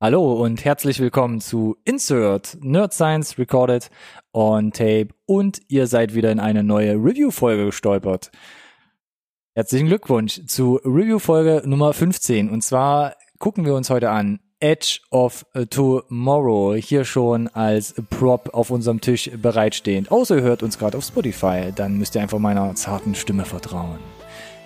Hallo und herzlich willkommen zu Insert Nerd Science Recorded on Tape und ihr seid wieder in eine neue Review-Folge gestolpert. Herzlichen Glückwunsch zu Review-Folge Nummer 15 und zwar gucken wir uns heute an Edge of Tomorrow hier schon als Prop auf unserem Tisch bereitstehend. Außer ihr hört uns gerade auf Spotify, dann müsst ihr einfach meiner zarten Stimme vertrauen.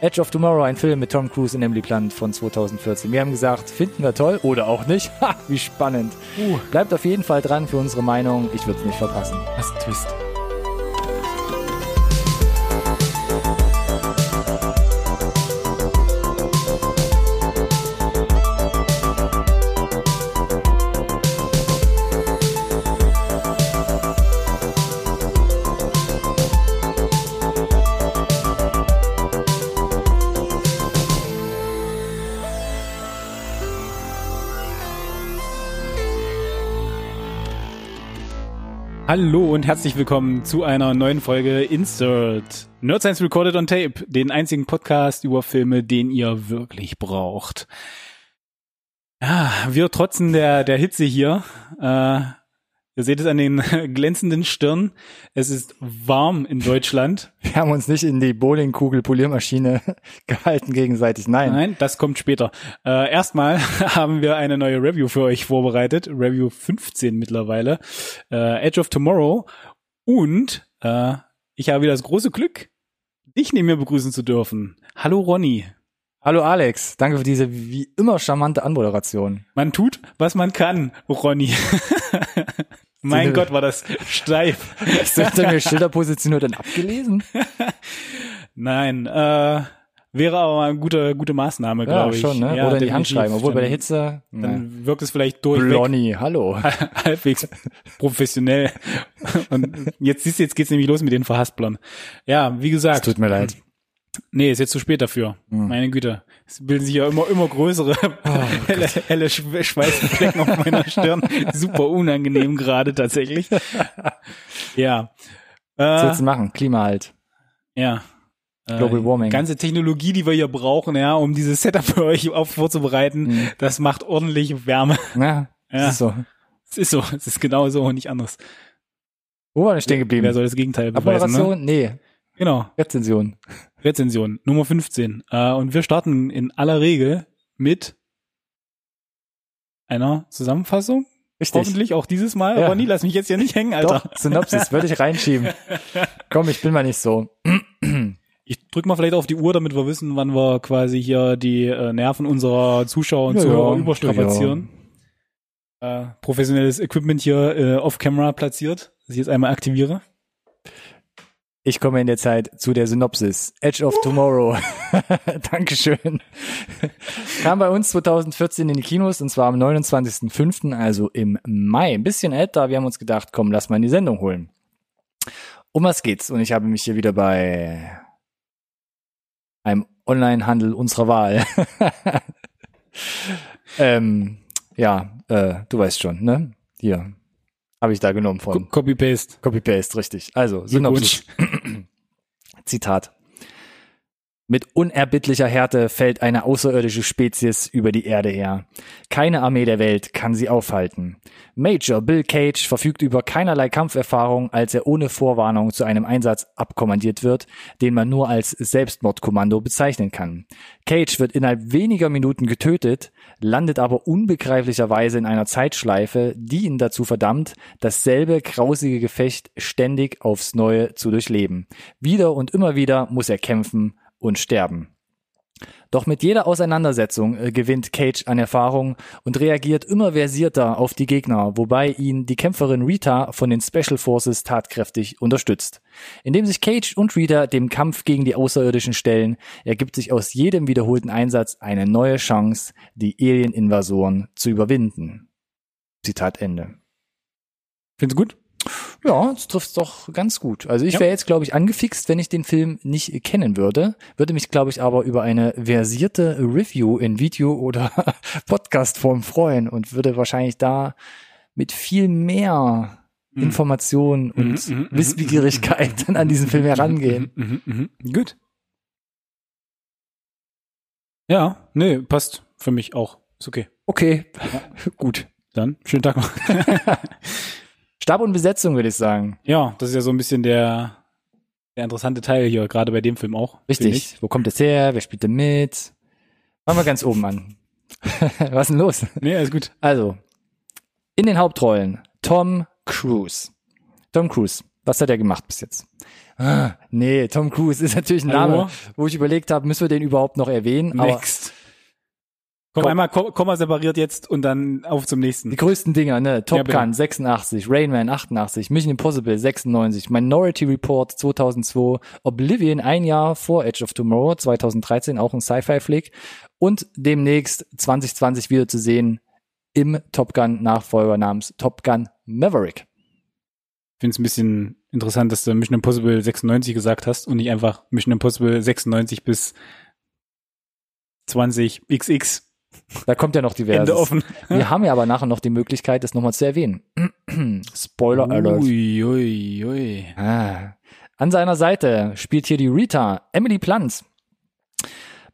Edge of Tomorrow, ein Film mit Tom Cruise und Emily Blunt von 2014. Wir haben gesagt, finden wir toll oder auch nicht. Ha, wie spannend. Uh. Bleibt auf jeden Fall dran für unsere Meinung. Ich würde es nicht verpassen. Was ein Twist. Hallo und herzlich willkommen zu einer neuen Folge Insert Nerd Science Recorded on Tape, den einzigen Podcast über Filme, den ihr wirklich braucht. Ja, wir trotzen der, der Hitze hier. Äh, ihr seht es an den glänzenden Stirn. Es ist warm in Deutschland. Wir haben uns nicht in die Bowlingkugel-Poliermaschine gehalten gegenseitig. Nein. Nein, das kommt später. Äh, erstmal haben wir eine neue Review für euch vorbereitet. Review 15 mittlerweile. Äh, Edge of Tomorrow. Und äh, ich habe wieder das große Glück, dich neben mir begrüßen zu dürfen. Hallo Ronny. Hallo Alex, danke für diese wie immer charmante Anmoderation. Man tut, was man kann, Ronny. mein Gott, war das steif. Hast du hinter mir Schilderposition dann abgelesen? Nein, äh, wäre aber eine gute, gute Maßnahme, glaube ich. schon, ne? Ja, oder in die Hand schreiben, obwohl bei der Dann- Hitze. ne. Dann wirkt es vielleicht durchweg Blonny, hallo. halbwegs professionell. Und jetzt siehst du, jetzt geht's nämlich los mit den Verhasplern. Ja, wie Es gesagt, tut mir leid. Nee, ist jetzt zu spät dafür. Hm. Meine Güte. Es bilden sich ja immer, immer größere Oh, helle, helle Schwe- Schweißflecken auf meiner Stirn. Super unangenehm gerade tatsächlich. Ja. Was Äh, willst du machen? Klima halt. ja. Äh, Global Warming. Ganze Technologie, die wir hier brauchen, ja, um dieses Setup für euch auf vorzubereiten, Mhm. das macht ordentlich Wärme. Ja, Ja. das ist so. Es ist so, es ist genau so und nicht anders. Wo war ich stehen geblieben? Wer soll das Gegenteil beweisen? Ne? Abmoderation? Nee, Genau, Rezension. Rezension Nummer 15. Äh, und wir starten in aller Regel mit einer Zusammenfassung. Richtig. Hoffentlich auch dieses Mal. Ja. Ronny, lass mich jetzt ja nicht hängen, Alter. Doch, Synopsis, würde ich reinschieben. Komm, ich bin mal nicht so. Ich drück mal vielleicht auf die Uhr, damit wir wissen, wann wir quasi hier die äh, Nerven unserer Zuschauer und Ja, Zuhörer ja, überstrapazieren. Äh, professionelles Equipment hier äh, off-camera platziert, das ich jetzt einmal aktiviere. Ich komme in der Zeit zu der Synopsis. Edge of Tomorrow. Dankeschön. Kam bei uns 2014 in die Kinos und zwar am 29.05., also im Mai. Ein bisschen älter. Wir haben uns gedacht, komm, lass mal in die Sendung holen. Um was geht's? Und ich habe mich hier wieder bei einem Online-Handel unserer Wahl. ähm, ja, äh, du weißt schon, ne? Hier. Habe ich da genommen von. Copy-Paste. Copy-Paste, richtig. Also, Synopsis. Zitat. Mit unerbittlicher Härte fällt eine außerirdische Spezies über die Erde her. Keine Armee der Welt kann sie aufhalten. Major Bill Cage verfügt über keinerlei Kampferfahrung, als er ohne Vorwarnung zu einem Einsatz abkommandiert wird, den man nur als Selbstmordkommando bezeichnen kann. Cage wird innerhalb weniger Minuten getötet, landet aber unbegreiflicherweise in einer Zeitschleife, die ihn dazu verdammt, dasselbe grausige Gefecht ständig aufs Neue zu durchleben. Wieder und immer wieder muss er kämpfen und sterben. Doch mit jeder Auseinandersetzung äh, gewinnt Cage an Erfahrung und reagiert immer versierter auf die Gegner, wobei ihn die Kämpferin Rita von den Special Forces tatkräftig unterstützt. Indem sich Cage und Rita dem Kampf gegen die Außerirdischen stellen, ergibt sich aus jedem wiederholten Einsatz eine neue Chance, die Alien-Invasoren zu überwinden. Zitat Ende. Findest du gut? Ja, das trifft doch ganz gut. Also ich Ja. wäre jetzt, glaube ich, angefixt, wenn ich den Film nicht kennen würde, würde mich, glaube ich, aber über eine versierte Review in Video- oder Podcastform freuen und würde wahrscheinlich da mit viel mehr Mhm. Information und Mhm, mhm, mhm, Wissbegierigkeit dann an diesen Film herangehen. Mhm, mhm, mhm. Gut. Ja, nee, passt für mich auch. Ist okay. Okay, gut. Dann schönen Tag noch. Stab und Besetzung, würde ich sagen. ja, das ist ja so ein bisschen der, der interessante Teil hier, gerade bei dem Film auch. Richtig. Wo kommt es her? Wer spielt denn mit? Fangen wir ganz oben an. Was ist denn los? Nee, alles gut. Also, in den Hauptrollen Tom Cruise. Tom Cruise. Was hat er gemacht bis jetzt? Ah, nee, Tom Cruise ist natürlich ein Hallo? Name, wo ich überlegt habe, müssen wir den überhaupt noch erwähnen? Next. Komm, Komm. einmal Ko- Komma separiert jetzt und dann auf zum nächsten. die größten Dinger, ne? Top Ja. Gun 86, Rain Man 88, Mission Impossible 96, Minority Report 2002, Oblivion ein Jahr vor Edge of Tomorrow 2013, auch ein Sci-Fi-Flick und demnächst 2020 wieder zu sehen im Top Gun Nachfolger namens Top Gun Maverick. Ich finde es ein bisschen interessant, dass du Mission Impossible 96 gesagt hast und nicht einfach Mission Impossible 96 bis 20xx Da kommt ja noch diverses. Ende offen. Wir haben ja aber nachher noch die Möglichkeit, das nochmal zu erwähnen. Spoiler Alert. Ui, ui, ui. Ah. An seiner Seite spielt hier die Rita, Emily Plant.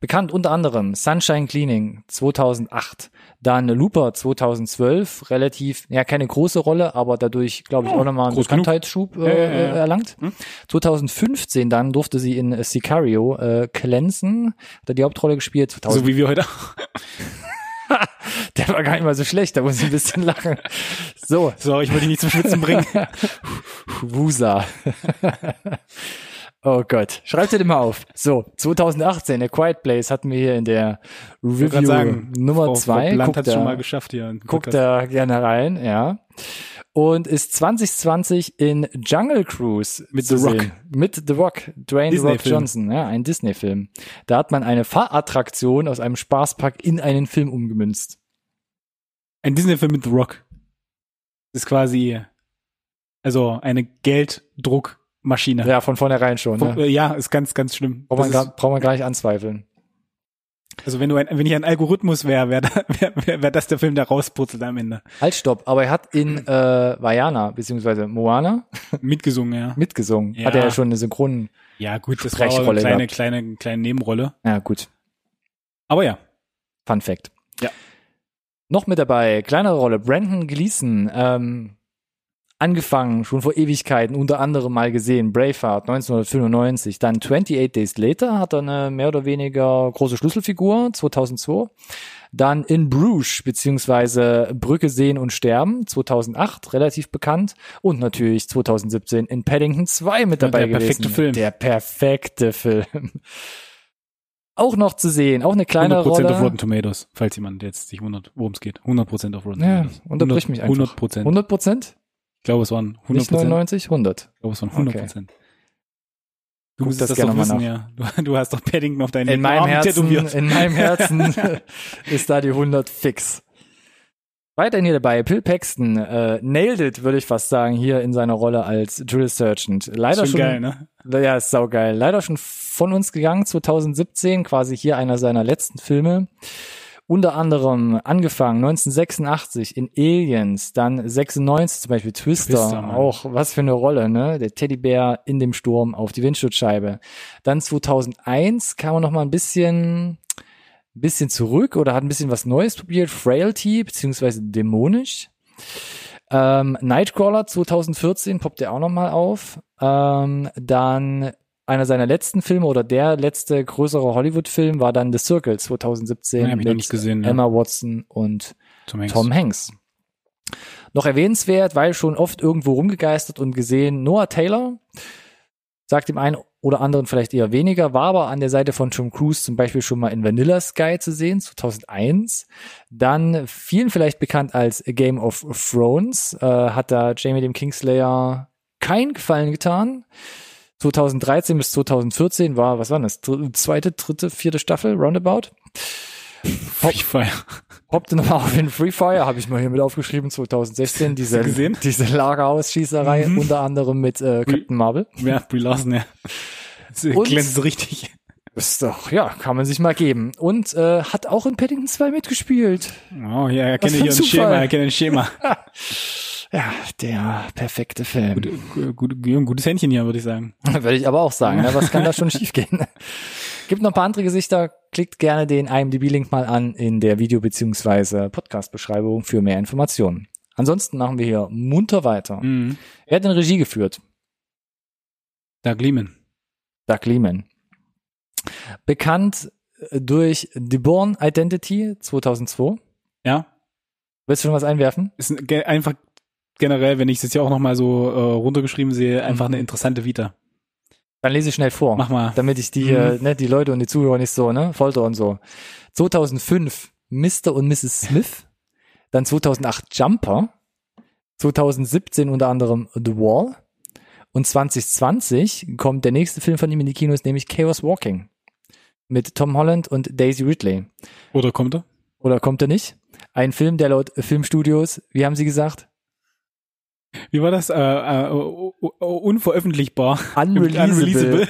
Bekannt unter anderem Sunshine Cleaning 2008, dann Looper 2012, relativ, ja keine große Rolle, aber dadurch, glaube ich, Oh, auch nochmal einen. Bekanntheitsschub äh, ja. erlangt. Hm. 2015 dann durfte sie in Sicario äh, glänzen, hat er die Hauptrolle gespielt. 2000, So wie wir heute. der war gar nicht mal so schlecht, da muss ich ein bisschen lachen. So, So, ich wollte dich nicht zum Schwitzen bringen. Wusa. Oh Gott. Schreibt dir den mal auf. So, 2018, A Quiet Place hatten wir hier in der Review sagen, Nummer Frau, zwei. Frau Blunt Guckt hat es schon mal geschafft hier. Guckt da gerne rein, ja. Und ist 2020 in Jungle Cruise Mit The Rock. sehen. Mit The Rock, Dwayne The Rock Disney-Film. Johnson, ja, ein Disney-Film. Da hat man eine Fahrattraktion aus einem Spaßpark in einen Film umgemünzt. Ein Disney-Film mit The Rock. Das ist quasi, also eine Gelddruckmaschine. Ja, von vornherein schon. Vom- Ne? äh, Ja, ist ganz, ganz schlimm. Braucht man, gar, braucht man gar nicht anzweifeln. also wenn du ein, wenn ich ein Algorithmus wäre, wäre wär, wär, wär das der Film, der rausputzelt am Ende. Halt, stopp. Aber er hat in äh, Vajana, beziehungsweise Moana, Mitgesungen, ja. mitgesungen. Ja. Hat er ja schon eine Synchron... Ja, gut, das war auch eine kleine, gehabt. kleine, kleine Nebenrolle. Ja, gut. Aber ja. Fun Fact. Ja. Noch mit dabei, kleinere Rolle, Brandon Gleason, ähm, angefangen, schon vor Ewigkeiten, unter anderem mal gesehen, Braveheart 1995, dann 28 Days Later hat er eine mehr oder weniger große Schlüsselfigur, 2002. Dann in Bruges, beziehungsweise Brücke sehen und sterben, 2008, relativ bekannt. Und natürlich 2017 in Paddington 2 mit dabei der perfekte gewesen. Film. Der perfekte Film. Auch noch zu sehen, auch eine kleine 100% Rolle. auf Rotten Tomatoes, falls jemand jetzt sich wundert, worum es geht. 100% auf Rotten Ja, Tomatoes. unterbrich mich einfach. 100%. 100 Prozent? Ich glaube, es waren 100%. Nicht 99? 100. Ich glaube, es waren 100%. Du Guck musst das das, gerne wissen, nach. ja. Du, du hast doch Paddington auf deinen In meinem Arm Herzen, tätowiert. in meinem Herzen ist da die 100 fix. Weiterhin hier dabei, Bill Paxton, äh, nailed it, würde ich fast sagen, hier in seiner Rolle als Drill Sergeant. Leider schon, schon geil, ne? ja, ist saugeil. Leider schon von uns gegangen, 2017, quasi hier einer seiner letzten Filme. Unter anderem angefangen 1986 in Aliens, dann 96 zum Beispiel Twister, Twister, auch was für eine Rolle, ne? Der Teddybär in dem Sturm auf die Windschutzscheibe. Dann 2001 kam er noch mal ein bisschen, bisschen zurück oder hat ein bisschen was Neues probiert, Frailty beziehungsweise dämonisch. Ähm, Nightcrawler 2014 poppt er auch noch mal auf. Ähm, dann einer seiner letzten Filme oder der letzte größere Hollywood-Film war dann The Circle 2017 Ja, hab ich noch mit nicht gesehen, ja. Emma Watson und Tom Hanks. Tom Hanks. Noch erwähnenswert, weil schon oft irgendwo rumgegeistert und gesehen, Noah Taylor sagt dem einen oder anderen vielleicht eher weniger, war aber an der Seite von Tom Cruise zum Beispiel schon mal in Vanilla Sky zu sehen, 2001. Dann vielen vielleicht bekannt als A Game of Thrones, äh, hat da Jamie dem Kingslayer keinen Gefallen getan. 2013 bis 2014 war, was war das, dr- zweite, dritte, vierte Staffel, roundabout. Free Fire. Hoppte nochmal auf den Free Fire, habe ich mal hier mit aufgeschrieben, 2016, diese, diese Lagerhausschießerei, Mhm. unter anderem mit äh, Captain Marvel. Ja, Brie Larson, ja. Das Und- glänzt richtig. Ist doch, ja, kann man sich mal geben. Und äh, hat auch in Paddington 2 mitgespielt. Oh, ja, er ein hier ein. Schema, er kennt ein Schema. Ja, der perfekte Film. Gut, gut, gut, gutes Händchen hier, würde ich sagen. Würde ich aber auch sagen, ne? was kann da schon schiefgehen? Gibt noch ein paar andere Gesichter. Klickt gerne den IMDb-Link mal an in der Video- bzw. Podcast-Beschreibung für mehr Informationen. Ansonsten machen wir hier munter weiter. Mhm. Wer hat denn Regie geführt? Doug Lehman. Doug Liman. Bekannt äh, durch The Born Identity 2002. Ja. Willst du schon was einwerfen? Ist ein, einfach generell, wenn ich es jetzt ja auch nochmal so äh, runtergeschrieben sehe, einfach Mhm. eine interessante Vita. Dann lese ich schnell vor. Mach mal. damit ich die, Mhm. äh, ne, die Leute und die Zuhörer nicht so, ne, folter und so. 2005 Mr. und Mrs. Smith, dann 2008 Jumper, 2017 unter anderem The Wall und 2020 kommt der nächste Film von ihm in die Kinos, nämlich Chaos Walking mit Tom Holland und Daisy Ridley. Oder kommt er? Oder kommt er nicht? Ein Film, der laut Filmstudios, wie haben sie gesagt? Wie war das? Äh, äh, unveröffentlichbar. Unreleasable.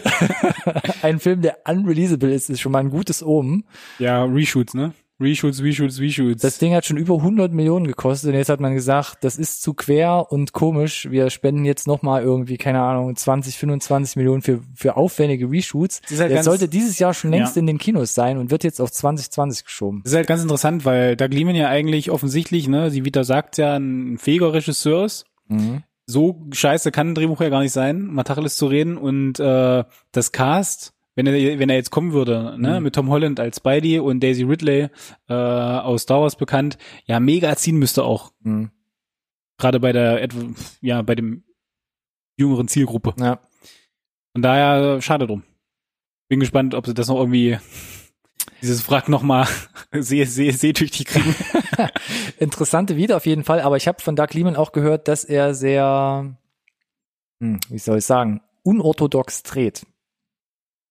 Ein Film, der unreleasable ist, ist schon mal ein gutes Omen. Ja, Reshoots, ne? Reshoots, Reshoots, Reshoots. Das Ding hat schon über 100 Millionen gekostet und jetzt hat man gesagt, das ist zu quer und komisch. Wir spenden jetzt nochmal irgendwie, keine Ahnung, 20, 25 Millionen für, für aufwendige Reshoots. Das halt ganz- sollte dieses Jahr schon längst Ja. in den Kinos sein und wird jetzt auf 2020 geschoben. Das ist halt ganz interessant, weil Doug Liman ja eigentlich offensichtlich, ne, die Vita sagt ja, ein fähiger Regisseur ist. Mhm. So scheiße kann ein Drehbuch ja gar nicht sein, mal Tacheles zu reden. Und äh, das Cast, wenn er, wenn er jetzt kommen würde, ne, Mhm. mit Tom Holland als Spidey und Daisy Ridley äh, aus Star Wars bekannt, ja, mega ziehen müsste auch. Mhm. Gerade bei der, ja, bei dem jüngeren Zielgruppe. Ja. Von daher, schade drum. Bin gespannt, ob sie das noch irgendwie, dieses Wrack noch mal seh, seh, sehtüchtig kriegen. Interessante Video auf jeden Fall, aber ich habe von Doug Liman auch gehört, dass er sehr, hm, wie soll ich sagen, unorthodox dreht.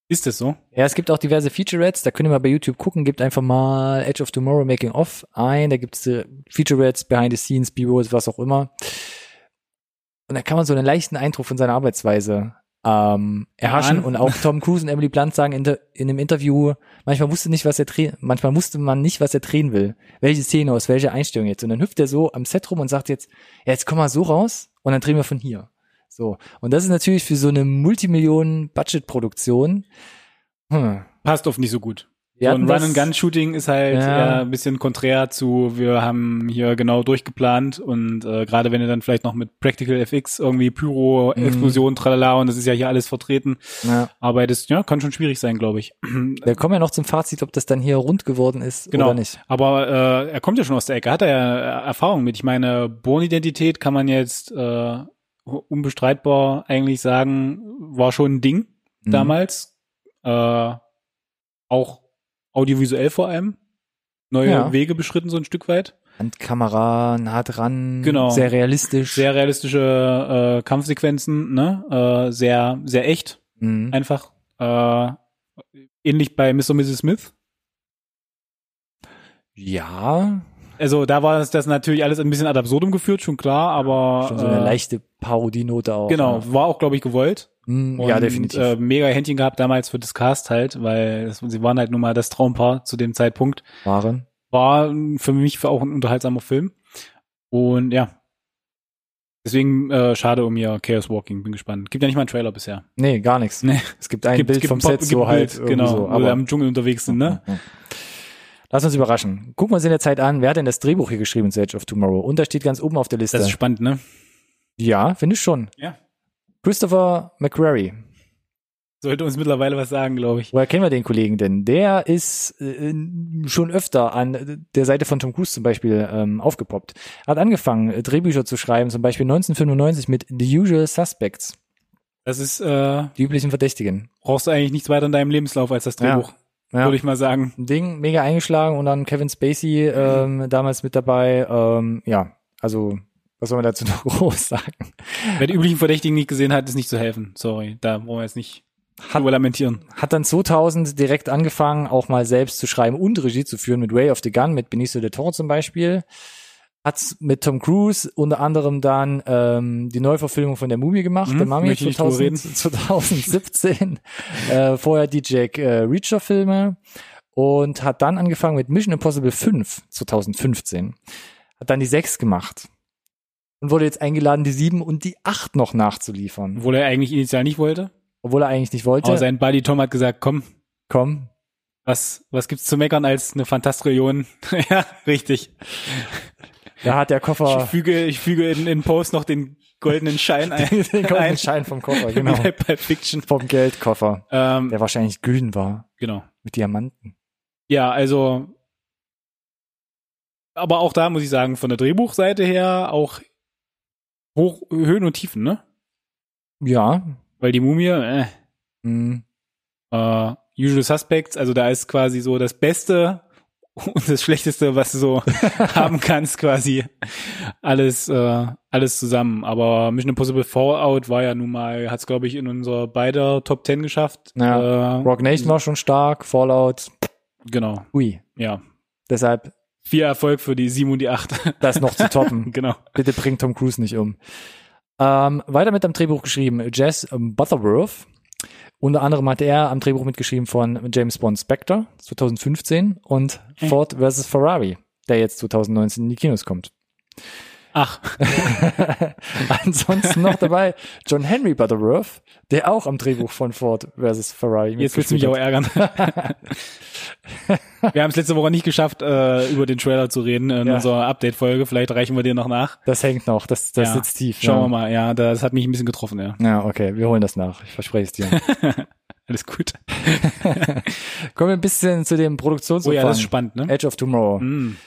Ist das so? Ja, es gibt auch diverse Featurettes, da könnt ihr mal bei YouTube gucken, gebt einfach mal Edge of Tomorrow Making Off ein, da gibt's äh, Featurettes, Behind the Scenes, B-Rolls, was auch immer. Und da kann man so einen leichten Eindruck von seiner Arbeitsweise ähm, erhaschen und auch Tom Cruise und Emily Blunt sagen in, der, in einem Interview, manchmal wusste nicht, was er drehen, manchmal wusste man nicht, was er drehen will, welche Szene aus welcher Einstellung jetzt. Und dann hüpft er so am Set rum und sagt jetzt, ja, jetzt komm mal so raus und dann drehen wir von hier. So. Und das ist natürlich für so eine Multimillionen-Budget-Produktion. Hm. Passt oft nicht so gut. Wir so ein Run-and-Gun-Shooting ist halt Ja. ein bisschen konträr zu, wir haben hier genau durchgeplant und äh, gerade wenn du dann vielleicht noch mit Practical FX irgendwie Pyro, Mhm. Explosion, tralala und das ist ja hier alles vertreten, Ja. arbeitest, ja, kann schon schwierig sein, glaube ich. Wir kommen ja noch zum Fazit, ob das dann hier rund geworden ist Genau. oder nicht. Aber äh, er kommt ja schon aus der Ecke, hat er ja äh, Erfahrung mit. Ich meine, Born-Identität kann man jetzt äh, unbestreitbar eigentlich sagen, war schon ein Ding Mhm. damals. Äh, auch audiovisuell vor allem. Neue Ja. Wege beschritten so ein Stück weit. Handkamera, nah dran, Genau. sehr realistisch. Sehr realistische äh, Kampfsequenzen, ne? Äh, sehr, sehr echt, Mhm. einfach. Äh, ähnlich bei Mr. und Mrs. Smith. Ja, Also da war das, das natürlich alles ein bisschen ad absurdum geführt, schon klar, aber schon so eine äh, leichte Parodienote auch. Genau, Ja, war auch, glaube ich, gewollt. Mhm, Und, ja definitiv. Äh, mega Händchen gehabt damals für das Cast halt, weil das, sie waren halt nun mal das Traumpaar zu dem Zeitpunkt. Waren. War für mich auch ein unterhaltsamer Film. Und ja. Deswegen äh, schade um ihr Chaos Walking, bin gespannt. Gibt ja nicht mal einen Trailer bisher. Nee, gar nichts. Nee. Es gibt ein gibt, Bild gibt vom Set so halt. Bild, genau, so, wo aber wir im Dschungel unterwegs sind, ne? Ja. Lass uns überraschen. Gucken wir uns in der Zeit an, wer hat denn das Drehbuch hier geschrieben zu Edge of Tomorrow? Und da steht ganz oben auf der Liste. Das ist spannend, ne? ja, finde ich schon. Ja. Christopher McQuarrie. Sollte uns mittlerweile was sagen, glaube ich. Woher kennen wir den Kollegen denn? Der ist äh, schon öfter an der Seite von Tom Cruise zum Beispiel ähm, aufgepoppt. Hat angefangen, äh, Drehbücher zu schreiben, zum Beispiel 1995 mit The Usual Suspects, Das ist, äh, die üblichen Verdächtigen. brauchst du eigentlich nichts weiter in deinem Lebenslauf als das Drehbuch, Ja. würde ich mal sagen. Ding, mega eingeschlagen und dann Kevin Spacey ähm, damals mit dabei. Ähm, ja, also was soll man dazu noch groß sagen? Wer die üblichen Verdächtigen nicht gesehen hat, ist nicht zu helfen. Sorry, da wollen wir jetzt nicht drüber lamentieren. Hat dann 2000 direkt angefangen, auch mal selbst zu schreiben und Regie zu führen mit Way of the Gun, mit Benicio del Toro zum Beispiel. Hat mit Tom Cruise unter anderem dann ähm, die Neuverfilmung von der Mumie gemacht, Mhm, der Mummy möchte ich nicht drüber 2000, 2017. äh, vorher die Jack äh, Reacher Filme und hat dann angefangen mit Mission Impossible 5 2015. Hat dann die 6 gemacht und wurde jetzt eingeladen, die 7 und die 8 noch nachzuliefern, Obwohl er eigentlich initial nicht wollte. obwohl er eigentlich nicht wollte. Aber sein Buddy Tom hat gesagt, komm, Komm. Was, was gibt's zu meckern als eine Fantastrillion? ja, richtig. Da hat der Koffer. Ich füge, ich füge in, in Post noch den goldenen Schein ein. den goldenen ein. Schein vom Koffer, genau. Wie bei Fiction. Vom Geldkoffer. Ähm, Der wahrscheinlich gülden war. genau. Mit Diamanten. Ja, also, aber auch da muss ich sagen, von der Drehbuchseite her auch hoch, Höhen und Tiefen, ne? Ja. Weil die Mumie, äh, Hm. äh, Usual Suspects, also da ist quasi so das Beste und das Schlechteste, was du so haben kannst, quasi alles, äh, alles zusammen. Aber Mission Impossible Fallout war ja nun mal, hat's glaube ich in unserer beider Top Ten geschafft. Ja. Äh, Rock Nation war schon stark, Fallout, Genau, ui. ja. Deshalb Viel Erfolg für die 7 und die 8. das noch zu toppen. genau. Bitte bringt Tom Cruise nicht um. Ähm, weiter mit am Drehbuch geschrieben, Jess Butterworth. Unter anderem hat er am Drehbuch mitgeschrieben von James Bond Spectre 2015 und Hm. Ford vs. Ferrari, der jetzt 2019 in die Kinos kommt. Ach, Ansonsten noch dabei John Henry Butterworth, der auch am Drehbuch von Ford vs. Ferrari jetzt willst du mich auch ärgern. wir haben es letzte Woche nicht geschafft, äh, über den Trailer zu reden in Ja. unserer Update-Folge. Vielleicht reichen wir dir noch nach. Das hängt noch, das, das Ja. sitzt tief. Schauen ja. wir mal. Ja, das hat mich ein bisschen getroffen, ja. Ja, okay, wir holen das nach. Ich verspreche es dir. Alles gut. Kommen wir ein bisschen zu dem Oh Produktionsumfang. ja, das ist spannend, ne? Edge of Tomorrow. Mm.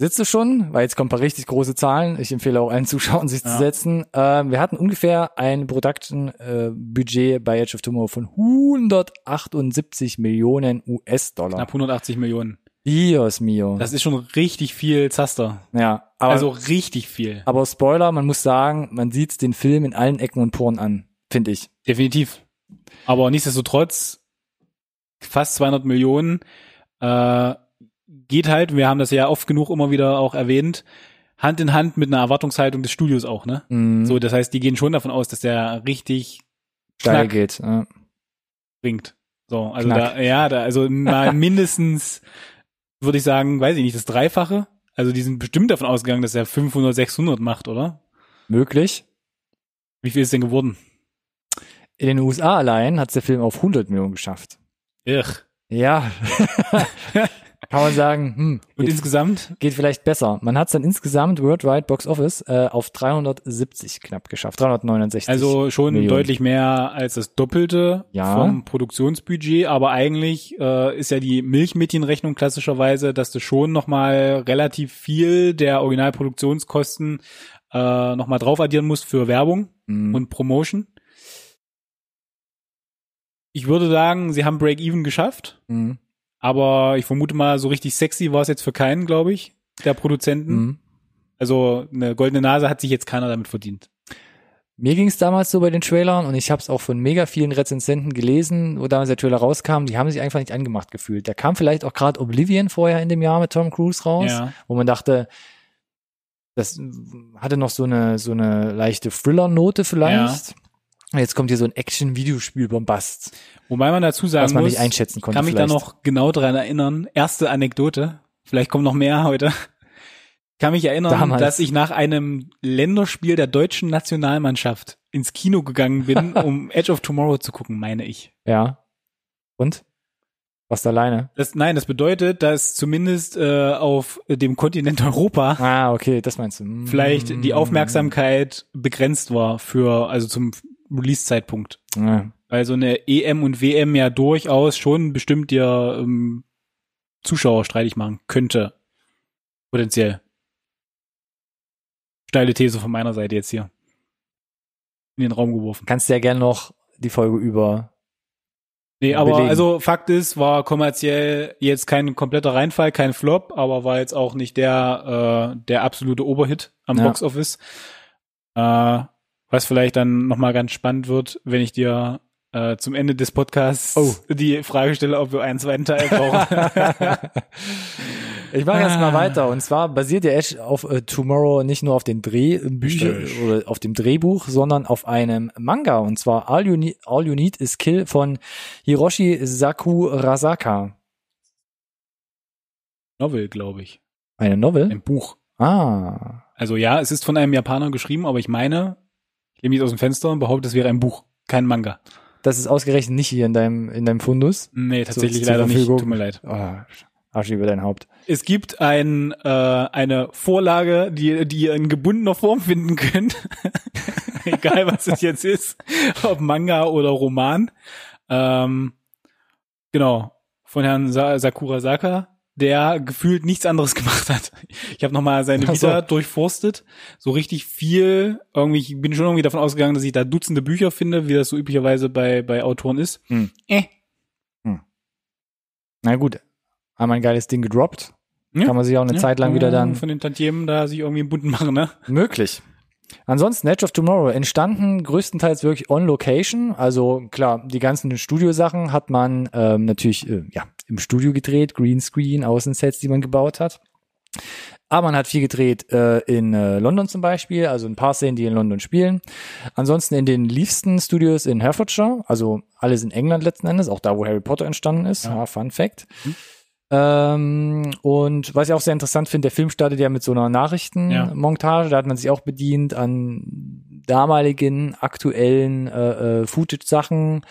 Sitzt du schon? Weil jetzt kommen ein paar richtig große Zahlen. Ich empfehle auch allen Zuschauern, sich zu Ja. setzen. Ähm, wir hatten ungefähr ein Production-Budget bei Edge of Tomorrow von 178 Millionen US-Dollar. Knapp 180 Millionen. Dios mio. Das ist schon richtig viel Zaster. ja, aber, also richtig viel. aber Spoiler, man muss sagen, man sieht den Film in allen Ecken und Poren an, finde ich. Definitiv. Aber nichtsdestotrotz, fast 200 Millionen, äh, geht halt, wir haben das ja oft genug immer wieder auch erwähnt, Hand in Hand mit einer Erwartungshaltung des Studios auch, ne? Mhm. So, das heißt, die gehen schon davon aus, dass der richtig steil geht. Ja. bringt. So, also Knack. da, ja, da, also mal mindestens, würde ich sagen, weiß ich nicht, das Dreifache. Also die sind bestimmt davon ausgegangen, dass er 500, 600 macht, oder? Möglich. Wie viel ist denn geworden? In den USA allein hat der Film auf 100 Millionen geschafft. Irr. Ja. Kann man sagen, hm, Und geht, insgesamt? geht vielleicht besser. Man hat es dann insgesamt Worldwide Box Office äh, auf 370 knapp geschafft. 369. Also schon Millionen. deutlich mehr als das Doppelte Ja. vom Produktionsbudget, aber eigentlich äh, ist ja die Milchmädchenrechnung klassischerweise, dass du schon nochmal relativ viel der Originalproduktionskosten äh, nochmal drauf addieren musst für Werbung Mhm. und Promotion. Ich würde sagen, sie haben Break-Even geschafft, Mhm. Aber ich vermute mal, so richtig sexy war es jetzt für keinen, glaube ich, der Produzenten. Mhm. Also eine goldene Nase hat sich jetzt keiner damit verdient. Mir ging es damals so bei den Trailern und ich habe es auch von mega vielen Rezensenten gelesen, wo damals der Trailer rauskam, die haben sich einfach nicht angemacht gefühlt. Da kam vielleicht auch gerade Oblivion vorher in dem Jahr mit Tom Cruise raus, Ja. wo man dachte, das hatte noch so eine so eine leichte Thriller-Note vielleicht. Und Jetzt kommt hier so ein Action-Videospiel-Bombast, Wobei man dazu sagen was man muss, nicht einschätzen konnte. kann mich vielleicht. da noch genau dran erinnern. Erste Anekdote, vielleicht kommen noch mehr heute. Kann mich erinnern, Damals. dass ich nach einem Länderspiel der deutschen Nationalmannschaft ins Kino gegangen bin, um Edge of Tomorrow zu gucken, meine ich. Ja. Und? Was alleine? Das, nein, das bedeutet, dass zumindest äh, auf dem Kontinent Europa Ah, okay, das meinst du. Mm. vielleicht die Aufmerksamkeit begrenzt war für, also zum Release-Zeitpunkt. Ja. Weil so eine EM und WM ja durchaus schon bestimmt dir ähm, Zuschauer streitig machen könnte. Potenziell. Steile These von meiner Seite jetzt hier. In den Raum geworfen. Kannst ja gerne noch die Folge über. Nee, aber belegen. also Fakt ist, war kommerziell jetzt kein kompletter Reinfall, kein Flop, aber war jetzt auch nicht der, äh, der absolute Oberhit am Ja. Boxoffice. Äh, was vielleicht dann nochmal ganz spannend wird, wenn ich dir äh, zum Ende des Podcasts Oh. die Frage stelle, ob wir einen zweiten Teil brauchen. Ich mache erst mal weiter. Und zwar basiert der Edge auf äh, Tomorrow nicht nur auf den Drehbüchern Richtig. oder auf dem Drehbuch, sondern auf einem Manga. Und zwar All You Need, All you Need is Kill von Hiroshi Sakurasaka. Novel, glaube ich. Eine Novel? Ein Buch. Ah. Also ja, es ist von einem Japaner geschrieben, aber ich meine, ich lehne mich aus dem Fenster und behaupte, es wäre ein Buch, kein Manga. das ist ausgerechnet nicht hier in deinem, in deinem Fundus. Nee, tatsächlich so, leider nicht. Tut mir leid. Oh, Arsch über dein Haupt. Es gibt ein, äh, eine Vorlage, die, die ihr in gebundener Form finden könnt. Egal, was es jetzt ist. Ob Manga oder Roman. Ähm, genau. Von Herrn Sa Sakura Saka der gefühlt nichts anderes gemacht hat. Ich habe nochmal seine Vita so. durchforstet. So richtig viel. Irgendwie, ich bin schon irgendwie davon ausgegangen, dass ich da Dutzende Bücher finde, wie das so üblicherweise bei, bei Autoren ist. Hm. Äh. Hm. Na gut, einmal ein geiles Ding gedroppt. Ja. Kann man sich auch eine ja. Zeit lang wieder dann. Von den Tantiemen da sich irgendwie im Bunten machen, ne? Möglich. Ansonsten Edge of Tomorrow entstanden größtenteils wirklich on location. Also klar, die ganzen Studiosachen hat man ähm, natürlich äh, ja im Studio gedreht, Greenscreen, Außensets, die man gebaut hat. Aber man hat viel gedreht äh, in äh, London zum Beispiel, also ein paar Szenen, die in London spielen. Ansonsten in den Leafston Studios in Herefordshire, also alles in England letzten Endes, auch da, wo Harry Potter entstanden ist. Ja. Ja, Fun Fact. Mhm. Ähm, und was ich auch sehr interessant finde, der Film startet ja mit so einer Nachrichtenmontage. Ja. Da hat man sich auch bedient an damaligen aktuellen äh, äh, Footage-Sachen.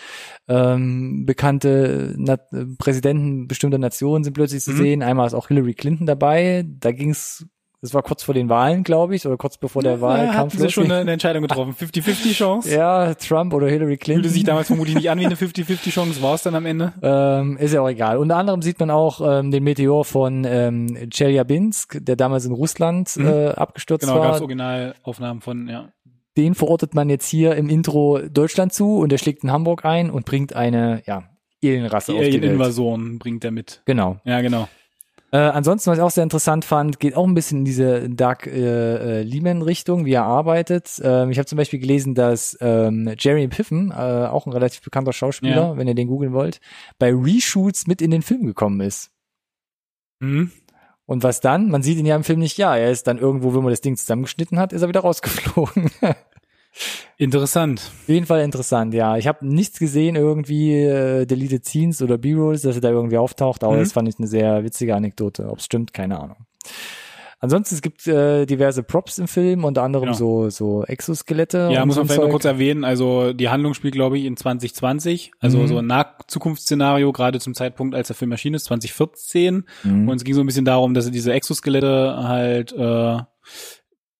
Ähm, bekannte Na Präsidenten bestimmter Nationen sind plötzlich zu mhm. sehen. Einmal ist auch Hillary Clinton dabei. Da ging es das war kurz vor den Wahlen, glaube ich, oder kurz bevor der ja, Wahlkampf haben sie schon eine, Entscheidung getroffen. 50-50 Chance. ja, Trump oder Hillary Clinton. Fühlte sich damals vermutlich nicht an wie eine 50-50 Chance, war es dann am Ende? Ähm, ist ja auch egal. Unter anderem sieht man auch ähm, den Meteor von ähm, Chelyabinsk, der damals in Russland mhm. äh, abgestürzt genau, war. Genau, gab Originalaufnahmen von, ja. Den verortet man jetzt hier im Intro Deutschland zu und der schlägt in Hamburg ein und bringt eine, ja, Alienrasse die auf die Alien-Invasoren bringt er mit. Genau. Ja, genau. Äh, ansonsten, was ich auch sehr interessant fand, geht auch ein bisschen in diese Dark äh, äh, Lehman-Richtung, wie er arbeitet. Ähm, ich habe zum Beispiel gelesen, dass ähm, Jerry Piffen, äh, auch ein relativ bekannter Schauspieler, ja. wenn ihr den googeln wollt, bei Reshoots mit in den Film gekommen ist. Mhm. Und was dann? Man sieht ihn ja im Film nicht, ja, er ist dann irgendwo, wenn man das Ding zusammengeschnitten hat, ist er wieder rausgeflogen. Interessant. Auf jeden Fall interessant, ja. Ich habe nichts gesehen, irgendwie äh, Deleted Scenes oder B-Rolls, dass er da irgendwie auftaucht, aber mhm. das fand ich eine sehr witzige Anekdote. Ob es stimmt, keine Ahnung. Ansonsten es gibt äh, diverse Props im Film, unter anderem genau. so so Exoskelette. Ja, muss man vielleicht noch kurz erwähnen. Also die Handlung spielt, glaube ich, in 2020, also mhm. so ein Nachzukunftsszenario, gerade zum Zeitpunkt, als der Film erschienen ist, 2014. Mhm. Und es ging so ein bisschen darum, dass sie diese Exoskelette halt äh, ja,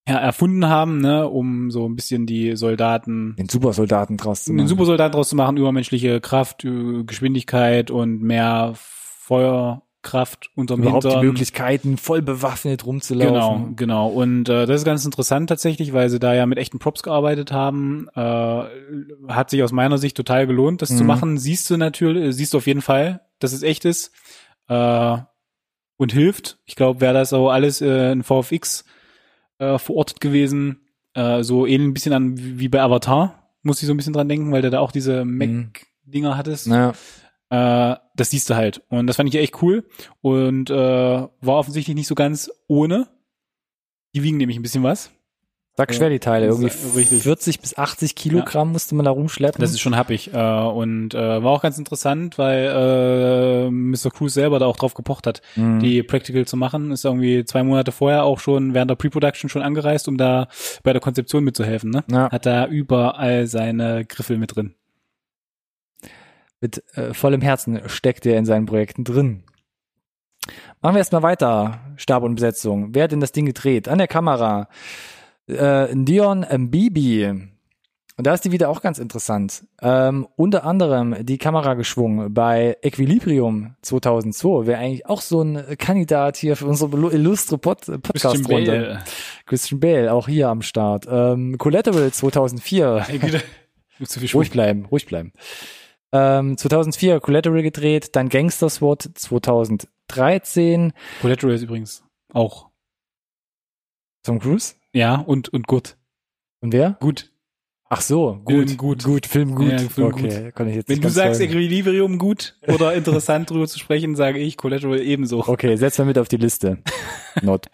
erfunden haben, ne, um so ein bisschen die Soldaten den Supersoldaten draus zu machen. Den Supersoldaten draus zu machen, übermenschliche Kraft, Geschwindigkeit und mehr Feuerkraft unterm Überhaupt Hintern. die Möglichkeiten, voll bewaffnet rumzulaufen. Genau, genau. Und äh, das ist ganz interessant tatsächlich, weil sie da ja mit echten Props gearbeitet haben. Äh, hat sich aus meiner Sicht total gelohnt, das mhm. zu machen. Siehst du natürlich, siehst du auf jeden Fall, dass es echt ist. Äh, und hilft. Ich glaube, wer das so alles äh, in VFX äh, verortet gewesen. Äh, so ähnlich ein bisschen an wie bei Avatar, muss ich so ein bisschen dran denken, weil der da auch diese mhm. Mac-Dinger hattest. Naja. Äh, das siehst du halt. Und das fand ich echt cool. Und äh, war offensichtlich nicht so ganz ohne. Die wiegen nämlich ein bisschen was. Sag schwer die Teile, irgendwie richtig. 40 bis 80 Kilogramm ja. musste man da rumschleppen. Das ist schon happig äh, und äh, war auch ganz interessant, weil äh, Mr. Cruz selber da auch drauf gepocht hat, mhm. die Practical zu machen. Ist irgendwie zwei Monate vorher auch schon während der Pre-Production schon angereist, um da bei der Konzeption mitzuhelfen. Ne? Ja. Hat da überall seine Griffel mit drin. Mit äh, vollem Herzen steckt er in seinen Projekten drin. Machen wir erstmal weiter. Stab und Besetzung. Wer hat denn das Ding gedreht? An der Kamera äh, Dion Mbibi. Und da ist die wieder auch ganz interessant. Ähm, unter anderem die Kamera geschwungen bei Equilibrium 2002. Wäre eigentlich auch so ein Kandidat hier für unsere illustre Pod Podcast-Runde. Christian Bale, auch hier am Start. Ähm, Collateral 2004. ruhig bleiben, ruhig bleiben. Ähm, 2004 Collateral gedreht, dann Gangster SWAT 2013. Collateral ist übrigens auch Tom Cruise? Ja, und, und gut. Und wer? Gut. Ach so, gut. Film gut. Gut, Film gut. Ja, Film okay, gut. kann ich jetzt Wenn du sagst Equilibrium gut oder interessant drüber zu sprechen, sage ich Collateral ebenso. Okay, setz mal mit auf die Liste. Not.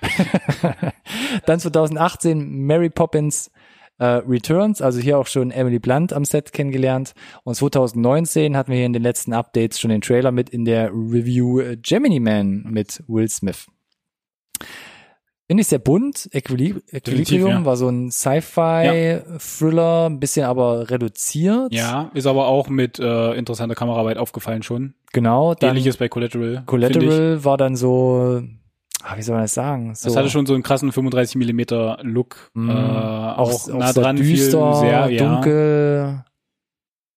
Dann 2018 Mary Poppins äh, Returns, also hier auch schon Emily Blunt am Set kennengelernt. Und 2019 hatten wir hier in den letzten Updates schon den Trailer mit in der Review Gemini Man mit Will Smith. Finde ich sehr bunt. Equilib Equilibrium ja. war so ein Sci-Fi-Thriller, ein bisschen aber reduziert. Ja, ist aber auch mit äh, interessanter Kameraarbeit aufgefallen schon. Genau. Dann Ähnliches bei Collateral. Collateral war dann so, ah, wie soll man das sagen? So, Das hatte schon so einen krassen 35 Millimeter Look. Mm, äh, auch, auch, nah sehr dran, düster, viel sehr, ja. dunkel.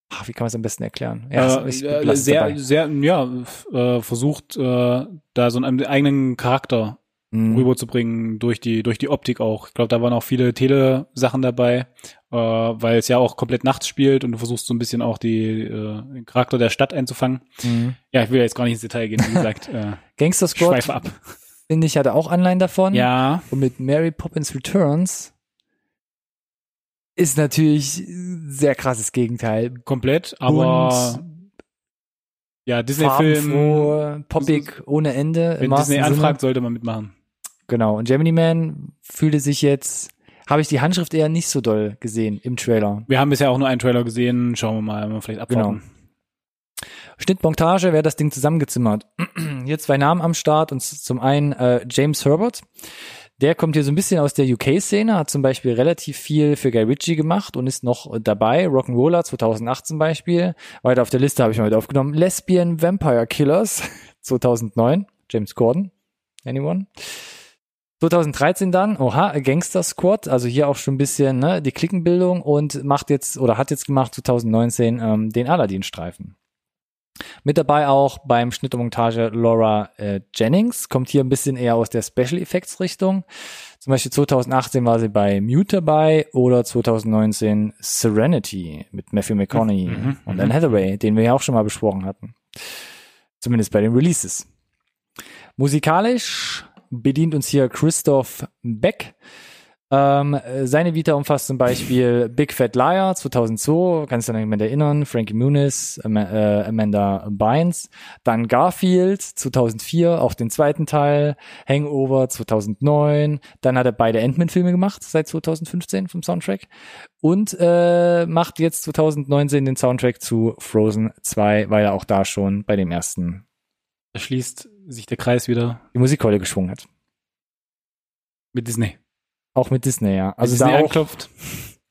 Ach, wie kann man es am besten erklären? Ja, äh, äh, sehr, dabei. sehr, ja, äh, versucht, äh, da so einen eigenen Charakter Mhm. rüberzubringen durch die durch die Optik auch. Ich glaube, da waren auch viele Tele-Sachen dabei, äh, weil es ja auch komplett nachts spielt und du versuchst so ein bisschen auch die den Charakter der Stadt einzufangen. Mhm. Ja, ich will jetzt gar nicht ins Detail gehen, wie gesagt, Gangster Squad, schweife ab. Finde ich, hatte auch Anleihen davon. Ja, Und mit Mary Poppins Returns ist natürlich sehr krasses Gegenteil. komplett, aber Bunt, ja, Disney-Film, poppig ohne Ende. wenn Disney Sinne. anfragt, sollte man mitmachen. Genau. Und Gemini Man fühlte sich jetzt, habe ich die Handschrift eher nicht so doll gesehen im Trailer. Wir haben bisher auch nur einen Trailer gesehen, schauen wir mal, wenn wir vielleicht abwarten. Schnittmontage, hat das Ding zusammengezimmert? Hier zwei Namen am Start und zum einen äh, James Herbert. Der kommt hier so ein bisschen aus der UK-Szene, hat zum Beispiel relativ viel für Guy Ritchie gemacht und ist noch dabei. Rock'n'Roller 2008 zum Beispiel. Weiter auf der Liste habe ich mal mit aufgenommen. Lesbian Vampire Killers 2009. James Corden. Anyone? 2013 dann, oha, Gangster Squad, also hier auch schon ein bisschen ne, die Klickenbildung und macht jetzt oder hat jetzt gemacht 2019 ähm, den Aladdin-Streifen. Mit dabei auch beim Schnitt und Montage Laura äh, Jennings, kommt hier ein bisschen eher aus der Special Effects Richtung. Zum Beispiel 2018 war sie bei Mute dabei oder 2019 Serenity mit Matthew McConaughey Mhm, und mhm. Anne Hathaway, den wir ja auch schon mal besprochen hatten. Zumindest bei den Releases. Musikalisch bedient uns hier Christoph Beck. Ähm, äh, seine Vita umfasst zum Beispiel Big Fat Liar 2002, kannst du dich an jemand erinnern, Frankie Muniz, Am äh, Amanda Bynes, dann Garfield 2004, auch den zweiten Teil, Hangover 2009, dann hat er beide Ant-Man-Filme gemacht seit 2015 vom Soundtrack. Und äh, macht jetzt 2019 den Soundtrack zu Frozen 2, weil er auch da schon bei dem ersten Da schließt sich der Kreis wieder. die Musikkeule geschwungen hat. mit Disney. Auch mit Disney, ja. Also Disney da auch, anklopft.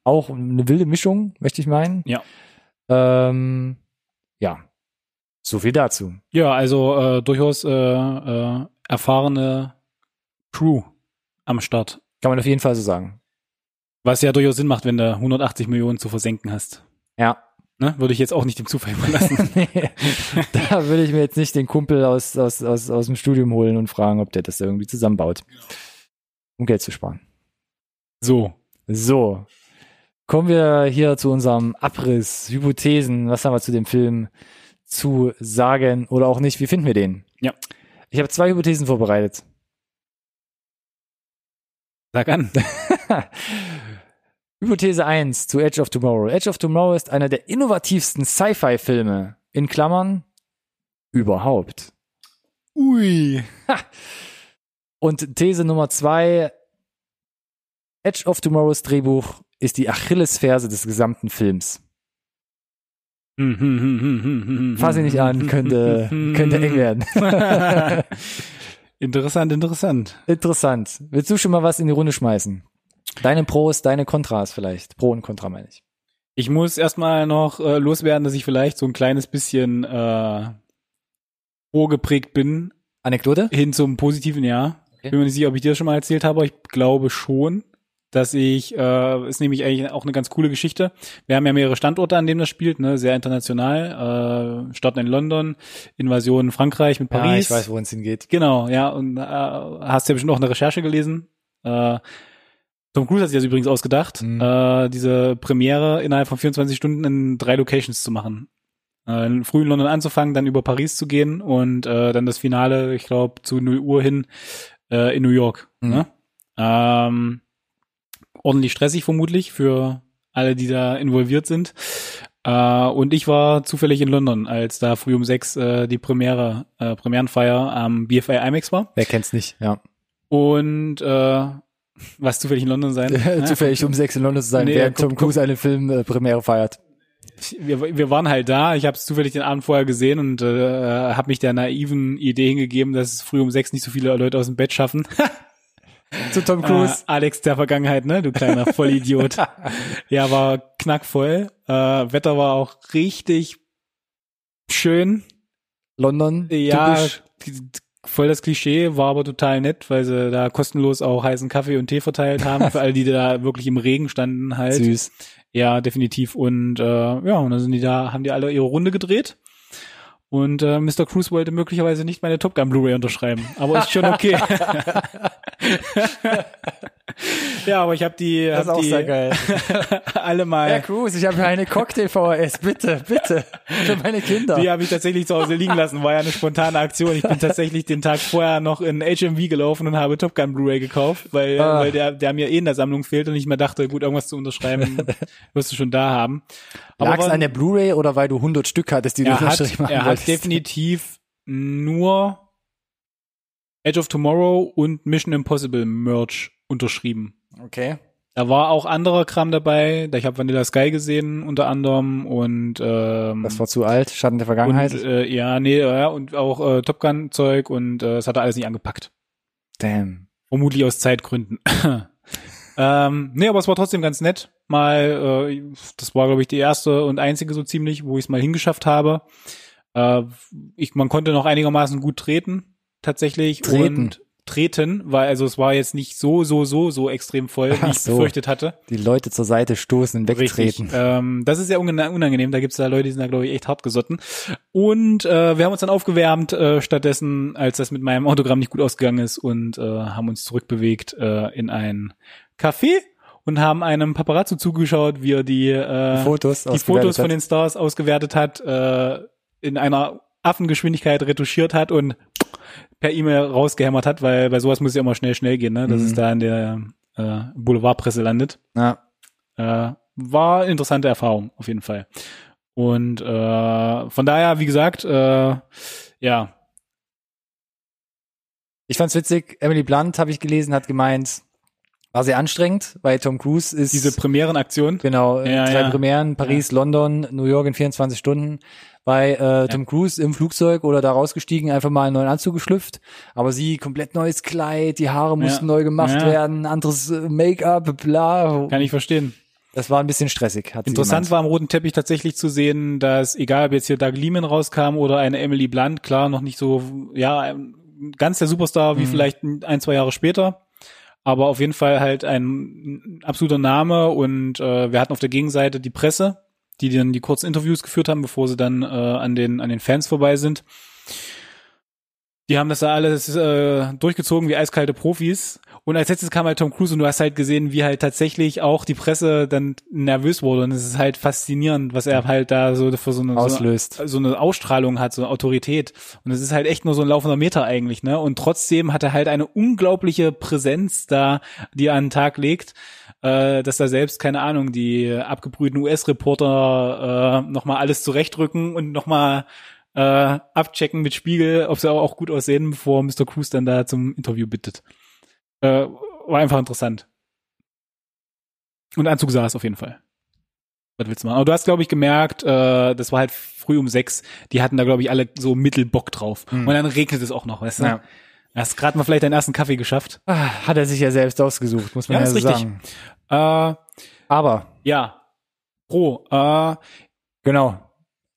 auch eine wilde Mischung, möchte ich meinen. Ja. Ähm, ja. So viel dazu. Ja, also äh, durchaus äh, äh, erfahrene Crew am Start. Kann man auf jeden Fall so sagen. Was ja durchaus Sinn macht, wenn du 180 Millionen zu versenken hast. Ja. Ne? Würde ich jetzt auch nicht dem Zufall überlassen. da würde ich mir jetzt nicht den Kumpel aus, aus, aus, aus dem Studium holen und fragen, ob der das irgendwie zusammenbaut. Um Geld zu sparen. So. So. Kommen wir hier zu unserem Abriss, Hypothesen. Was haben wir zu dem Film zu sagen oder auch nicht? Wie finden wir den? Ja. Ich habe zwei Hypothesen vorbereitet. Sag an. Hypothese 1 zu Edge of Tomorrow. Edge of Tomorrow ist einer der innovativsten Sci-Fi-Filme, in Klammern, überhaupt. Ui. Und These Nummer 2, Edge of Tomorrows Drehbuch ist die Achillesferse des gesamten Films. Fass ihn nicht an, könnte, könnte eng werden. interessant, interessant. Interessant. Willst du schon mal was in die Runde schmeißen? Deine Pros, deine Kontras vielleicht. Pro und Contra meine ich. Ich muss erstmal noch äh, loswerden, dass ich vielleicht so ein kleines bisschen äh, vorgeprägt bin Anekdote? hin zum positiven Jahr. Okay. Bin mir nicht sicher, ob ich dir das schon mal erzählt habe, aber ich glaube schon, dass ich, äh, ist nämlich eigentlich auch eine ganz coole Geschichte. Wir haben ja mehrere Standorte, an denen das spielt, ne, sehr international. Äh, Starten in London, Invasion in Frankreich mit Paris. Ja, ich weiß, worin es hingeht. Genau, ja, und äh, hast ja bestimmt auch eine Recherche gelesen. Äh, Tom Cruise hat sich das übrigens ausgedacht, Mhm. äh, diese Premiere innerhalb von 24 Stunden in drei Locations zu machen. Äh, in früh in London anzufangen, dann über Paris zu gehen und äh, dann das Finale, ich glaube, zu 0 Uhr hin äh, in New York. Mhm. Ne? Ähm, ordentlich stressig vermutlich für alle, die da involviert sind. Äh, und ich war zufällig in London, als da früh um sechs äh, die Premiere, äh, Premierenfeier am BFI IMAX war. Wer kennt's nicht, ja. Und äh, was zufällig in London sein. Zufällig um sechs in London zu sein, Nee, während Tom Cruise eine Filmpremiere feiert. wir, wir waren halt da. Ich habe es zufällig den Abend vorher gesehen und äh, habe mich der naiven Idee hingegeben, dass es früh um sechs nicht so viele Leute aus dem Bett schaffen. Zu Tom Cruise. Äh, Alex der Vergangenheit, ne? Du kleiner Vollidiot. ja, war knackvoll. Äh, Wetter war auch richtig schön. London. Ja, voll das Klischee, war aber total nett, weil sie da kostenlos auch heißen Kaffee und Tee verteilt haben für alle, die da wirklich im Regen standen halt. Süß. Ja, definitiv. Und äh, ja, und dann sind die da, haben die alle ihre Runde gedreht. Und äh, Mr. Cruz wollte möglicherweise nicht meine Top Gun Blu-ray unterschreiben, aber ist schon okay. ja, aber ich habe die, Das ist hab auch die sehr geil. alle mal. Herr Cruz, ich habe eine Cocktail-VHS, bitte, bitte, für meine Kinder. Die habe ich tatsächlich zu Hause liegen lassen, war ja eine spontane Aktion. Ich bin tatsächlich den Tag vorher noch in HMV gelaufen und habe Top Gun Blu-ray gekauft, weil, Ah. weil der, der mir eh in der Sammlung fehlt und ich mir dachte, gut, irgendwas zu unterschreiben wirst du schon da haben. Lag's war- an der Blu-ray oder weil du 100 Stück hattest, die du hat, unterschrieben haben er hat wolltest? definitiv nur Edge of Tomorrow und Mission Impossible Merch unterschrieben. Okay. Da war auch anderer Kram dabei. Ich habe Vanilla Sky gesehen unter anderem und ähm, Das war zu alt, Schatten der Vergangenheit. und, äh, ja, nee, ja, und auch äh, Top Gun Zeug und äh, das hat er alles nicht angepackt. Damn. Vermutlich aus Zeitgründen. ähm, nee, aber es war trotzdem ganz nett. Mal, äh, das war, glaube ich, die erste und einzige so ziemlich, wo ich es mal hingeschafft habe. Äh, ich, man konnte noch einigermaßen gut treten, tatsächlich. Treten? Und treten, weil also es war jetzt nicht so, so, so, so extrem voll, wie ich so. befürchtet hatte. Die Leute zur Seite stoßen und wegtreten. Ähm, das ist ja unangenehm. Da gibt's da Leute, die sind da, glaube ich, echt hart gesotten. Und äh, wir haben uns dann aufgewärmt äh, stattdessen, als das mit meinem Autogramm nicht gut ausgegangen ist und äh, haben uns zurückbewegt äh, in ein Café und haben einem Paparazzo zugeschaut, wie er die, äh, Die Fotos die Fotos von hat. den Stars ausgewertet hat, äh, in einer Affengeschwindigkeit retuschiert hat und per E-Mail rausgehämmert hat, weil bei sowas muss ja immer schnell, schnell gehen, ne? dass Mhm. es da in der äh, Boulevardpresse landet. Ja. Äh, war eine interessante Erfahrung, auf jeden Fall. Und äh, von daher, wie gesagt, äh, ja, Ich fand's witzig, Emily Blunt, habe ich gelesen, hat gemeint, war sehr anstrengend, weil Tom Cruise ist diese Premierenaktion. genau Ja, drei ja. Premieren, Paris, London, New York in 24 Stunden. Bei äh, Tom Cruise im Flugzeug oder da rausgestiegen, einfach mal einen neuen Anzug geschlüpft. Aber sie komplett neues Kleid, die Haare mussten neu gemacht werden, anderes äh, Make-up, bla. Kann ich verstehen. Das war ein bisschen stressig. Interessant war am roten Teppich tatsächlich zu sehen, dass egal ob jetzt hier Doug Lehman rauskam oder eine Emily Blunt, klar, noch nicht so, ja, ganz der Superstar wie Mhm. vielleicht ein, zwei Jahre später. Aber auf jeden Fall halt ein absoluter Name und äh, wir hatten auf der Gegenseite die Presse, die dann die kurzen Interviews geführt haben, bevor sie dann äh, an den an den Fans vorbei sind. Die haben das da alles äh, durchgezogen wie eiskalte Profis. Und als letztes kam halt Tom Cruise und du hast halt gesehen, wie halt tatsächlich auch die Presse dann nervös wurde. Und es ist halt faszinierend, was er halt da so für so eine, Auslöst. So, so eine Ausstrahlung hat, so eine Autorität. Und es ist halt echt nur so ein laufender Meter eigentlich, ne? Und trotzdem hat er halt eine unglaubliche Präsenz da, die er an den Tag legt, äh, dass da selbst, keine Ahnung, die abgebrühten US-Reporter äh, nochmal alles zurechtrücken und nochmal äh, abchecken mit Spiegel, ob sie auch, auch gut aussehen, bevor Mr. Cruz dann da zum Interview bittet. Äh, war einfach interessant. Und Anzug saß auf jeden Fall. Was willst du machen? Aber du hast, glaube ich, gemerkt, äh, das war halt früh um sechs, die hatten da, glaube ich, alle so Mittelbock drauf. Hm. Und dann regnet es auch noch, weißt du? Ja. Hast gerade mal vielleicht deinen ersten Kaffee geschafft. Ah, Hat er sich ja selbst ausgesucht, muss man Ja, ja, so richtig. sagen. Äh, Aber, ja. Pro. Äh, genau,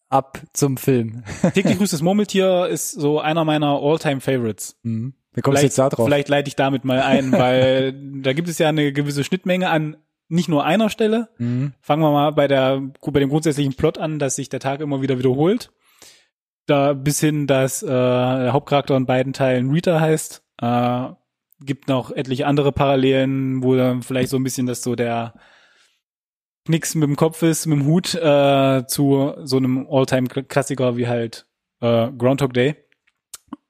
ab zum Film. täglich grüßt das Murmeltier ist so einer meiner All-Time-Favorites. Mhm. Wie kommst du jetzt da drauf? Vielleicht leite ich damit mal ein, weil da gibt es ja eine gewisse Schnittmenge an nicht nur einer Stelle. Mhm. Fangen wir mal bei der bei dem grundsätzlichen Plot an, dass sich der Tag immer wieder wiederholt. Da bis hin, dass äh, der Hauptcharakter in beiden Teilen Rita heißt. Äh, gibt noch etliche andere Parallelen, wo dann vielleicht so ein bisschen das so der Knicks mit dem Kopf ist, mit dem Hut äh, zu so einem All-Time-Klassiker wie halt äh, Groundhog Day.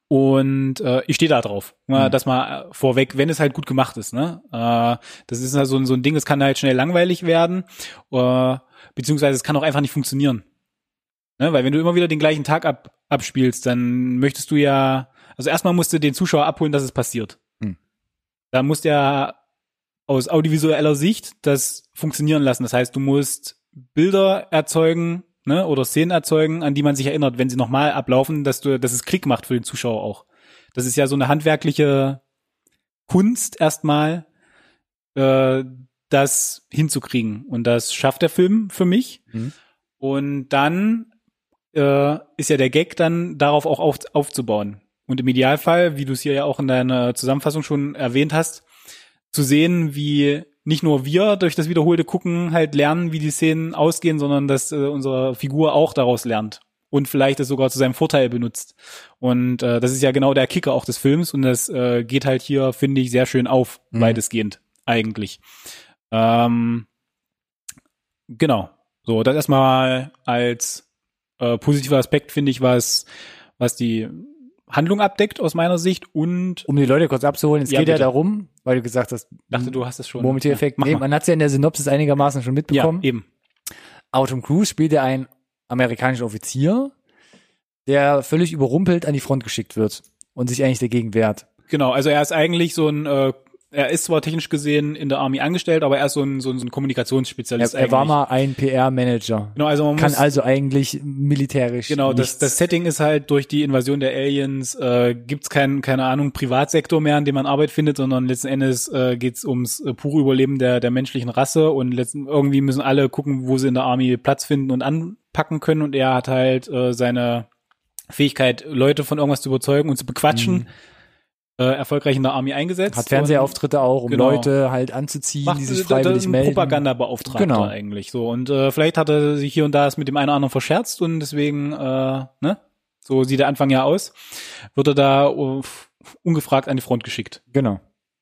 Und äh, ich stehe da drauf. Mal Mhm. Das mal äh, vorweg, wenn es halt gut gemacht ist. Ne? Äh, das ist halt so, ein- so ein Ding, das kann halt schnell langweilig werden, äh, beziehungsweise es kann auch einfach nicht funktionieren. Ne? Weil wenn du immer wieder den gleichen Tag ab, abspielst, dann möchtest du ja, also erstmal musst du den Zuschauer abholen, dass es passiert. Mhm. Da musst du ja aus audiovisueller Sicht das funktionieren lassen. Das heißt, du musst Bilder erzeugen, ne, oder Szenen erzeugen, an die man sich erinnert, wenn sie nochmal ablaufen, dass du, dass es Klick macht für den Zuschauer auch. Das ist ja so eine handwerkliche Kunst erstmal, äh, das hinzukriegen. Und das schafft der Film für mich. Mhm. Und dann äh, ist ja der Gag dann darauf auch auf, aufzubauen. Und im Idealfall, wie du es hier ja auch in deiner Zusammenfassung schon erwähnt hast, zu sehen, wie nicht nur wir durch das wiederholte Gucken halt lernen, wie die Szenen ausgehen, sondern dass äh, unsere Figur auch daraus lernt und vielleicht es sogar zu seinem Vorteil benutzt. Und äh, das ist ja genau der Kicker auch des Films und das äh, geht halt hier, finde ich, sehr schön auf, mhm. weitestgehend eigentlich. Ähm, genau. So, das erstmal als äh, positiver Aspekt, finde ich, was, was die Handlung abdeckt aus meiner Sicht und um die Leute kurz abzuholen, es ja, geht bitte. ja darum, weil du gesagt hast, dachte du hast es schon. Murmeltiereffekt. Ja, nee, man hat es ja in der Synopsis einigermaßen schon mitbekommen. Ja, eben. Autumn Cruise spielt ja einen amerikanischen Offizier, der völlig überrumpelt an die Front geschickt wird und sich eigentlich dagegen wehrt. Genau, also er ist eigentlich so ein äh, er ist zwar technisch gesehen in der Army angestellt, aber er ist so ein, so ein, so ein Kommunikationsspezialist. Er, er war mal ein PR-Manager. Genau, also man kann muss, also eigentlich militärisch. Genau, das, das Setting ist halt durch die Invasion der Aliens äh, gibt's kein, keine Ahnung Privatsektor mehr, an dem man Arbeit findet, sondern letzten Endes äh, geht's ums äh, pure Überleben der der menschlichen Rasse und letzten irgendwie müssen alle gucken, wo sie in der Army Platz finden und anpacken können und er hat halt äh, seine Fähigkeit, Leute von irgendwas zu überzeugen und zu bequatschen. Mhm äh, erfolgreich in der Army eingesetzt. Hat Fernsehauftritte auch, um genau. Leute halt anzuziehen, Macht, die sich freiwillig melden. Propagandabeauftragter genau. eigentlich so. Und äh, vielleicht hat er sich hier und da es mit dem einen oder anderen verscherzt und deswegen, äh, ne? So sieht der Anfang ja aus. Wird er da uh, ungefragt an die Front geschickt. Genau.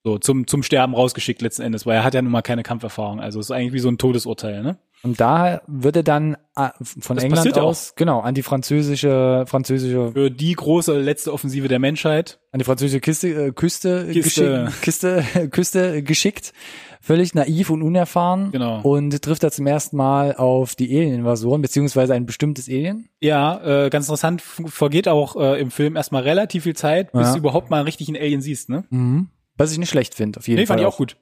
So, zum, zum Sterben rausgeschickt letzten Endes, weil er hat ja nun mal keine Kampferfahrung. Also ist eigentlich wie so ein Todesurteil, ne? Und da wird er dann äh, von das England aus, auch. genau, an die französische, französische. Für die große letzte Offensive der Menschheit. An die französische Kiste, äh, Küste, Kiste. Kiste, Küste geschickt. Völlig naiv und unerfahren. Genau. Und trifft da zum ersten Mal auf die Alien-Invasoren, beziehungsweise ein bestimmtes Alien. Ja, äh, ganz interessant, vergeht auch äh, im Film erstmal relativ viel Zeit, bis ja. du überhaupt mal richtig einen Alien siehst, ne? Mhm. Was ich nicht schlecht finde, auf jeden nee, Fall. fand ich auch gut.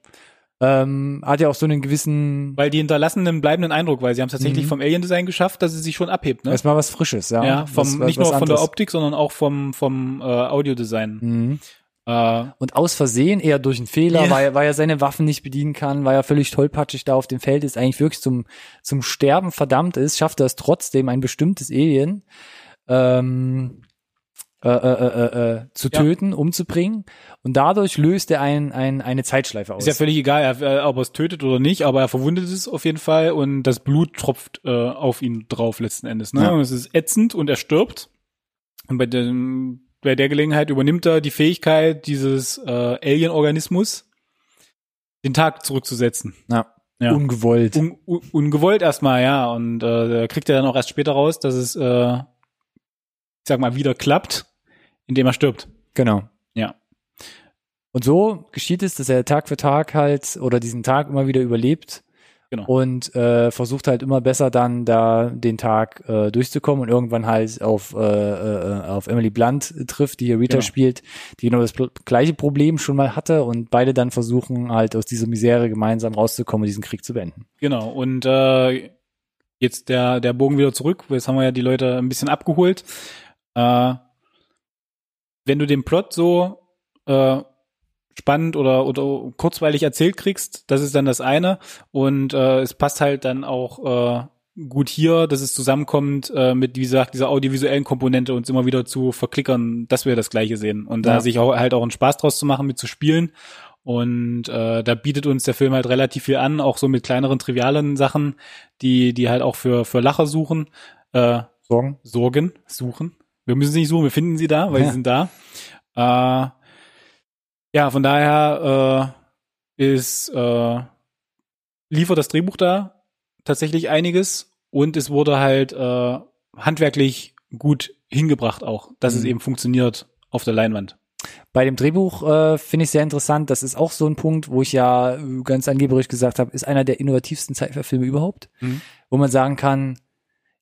Ähm, hat ja auch so einen gewissen. Weil die hinterlassen einen bleibenden Eindruck, weil sie haben es tatsächlich mhm. vom Alien-Design geschafft, dass es sich schon abhebt. Ne? Erstmal was Frisches, ja. Ja, vom, was, was, nicht nur von der Optik, sondern auch vom, vom äh, Audiodesign. Mhm. Äh, und aus Versehen, eher durch einen Fehler, yeah. weil, weil er seine Waffen nicht bedienen kann, weil er völlig tollpatschig da auf dem Feld ist, eigentlich wirklich zum, zum Sterben verdammt ist, schafft er es trotzdem, ein bestimmtes Alien ähm, äh, äh, äh, äh, zu ja. töten, umzubringen. Und dadurch löst er ein, ein, eine Zeitschleife aus. Ist ja völlig egal, äh, ob er es tötet oder nicht, aber er verwundet es auf jeden Fall und das Blut tropft äh, auf ihn drauf letzten Endes. Ne? Ja. Und es ist ätzend und er stirbt. Und bei, dem, bei der Gelegenheit übernimmt er die Fähigkeit dieses äh, Alien-Organismus, den Tag zurückzusetzen. Ja. Ja. Ungewollt. Un, un, ungewollt erstmal, ja. Und äh, kriegt er dann auch erst später raus, dass es äh, sag mal, wieder klappt, indem er stirbt. Genau. Ja. Und so geschieht es, dass er Tag für Tag halt oder diesen Tag immer wieder überlebt. Genau. Und äh, versucht halt immer besser dann da den Tag äh, durchzukommen und irgendwann halt auf, äh, äh, auf Emily Blunt trifft, die hier Rita genau. spielt, die genau das gleiche Problem schon mal hatte und beide dann versuchen halt aus dieser Misere gemeinsam rauszukommen und diesen Krieg zu beenden. Genau. Und äh, jetzt der, der Bogen wieder zurück, jetzt haben wir ja die Leute ein bisschen abgeholt. Äh, wenn du den Plot so äh, spannend oder, oder kurzweilig erzählt kriegst, das ist dann das eine. Und äh, es passt halt dann auch äh, gut hier, dass es zusammenkommt äh, mit, wie gesagt, dieser audiovisuellen Komponente uns immer wieder zu verklickern, dass wir das Gleiche sehen. Und ja. da sich auch halt auch einen Spaß draus zu machen, mit zu spielen. Und äh, da bietet uns der Film halt relativ viel an, auch so mit kleineren, trivialen Sachen, die, die halt auch für, für Lacher suchen. Äh, Sorgen. Sorgen, suchen. Wir müssen sie nicht suchen, wir finden sie da, weil ja. sie sind da. Äh, ja, von daher äh, ist äh, liefert das Drehbuch da tatsächlich einiges und es wurde halt äh, handwerklich gut hingebracht auch, dass mhm. es eben funktioniert auf der Leinwand. Bei dem Drehbuch äh, finde ich sehr interessant. Das ist auch so ein Punkt, wo ich ja ganz angeberisch gesagt habe, ist einer der innovativsten Zeitverfilme überhaupt, mhm. wo man sagen kann,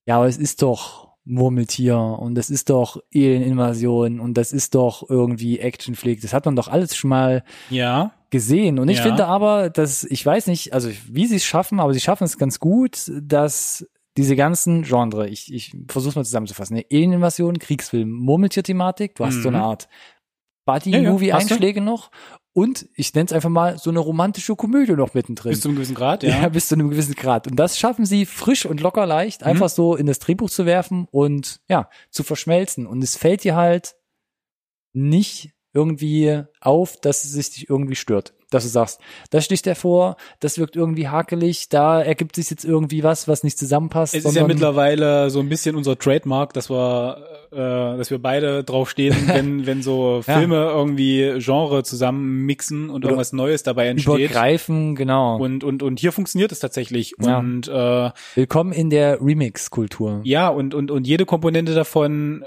ja, aber es ist doch Murmeltier und das ist doch Alien-Invasion und das ist doch irgendwie Actionflick. Das hat man doch alles schon mal ja. gesehen. Und ich ja. finde aber, dass, ich weiß nicht, also wie sie es schaffen, aber sie schaffen es ganz gut, dass diese ganzen Genre, ich, ich versuche mal zusammenzufassen, eine Alien-Invasion, Kriegsfilm, Murmeltier-Thematik, du hast mhm. so eine mhm. Art Buddy-Movie-Einschläge ja, noch und ich nenne es einfach mal so eine romantische Komödie noch mittendrin. Bis zu einem gewissen Grad, ja. Ja, bis zu einem gewissen Grad. Und das schaffen sie frisch und locker leicht, einfach so in das Drehbuch zu werfen und ja, zu verschmelzen. Und es fällt dir halt nicht irgendwie auf, dass es sich irgendwie stört. Dass du sagst, das sticht hervor, das wirkt irgendwie hakelig, da ergibt sich jetzt irgendwie was, was nicht zusammenpasst. Es ist ja mittlerweile so ein bisschen unser Trademark, dass wir, äh, dass wir beide draufstehen, wenn, wenn so Ja. Filme irgendwie Genre zusammen mixen und irgendwas Neues dabei entsteht. übergreifen, genau. Und, und, und hier funktioniert es tatsächlich. Ja. Und äh, Willkommen in der Remix-Kultur. ja, und, und, und jede Komponente davon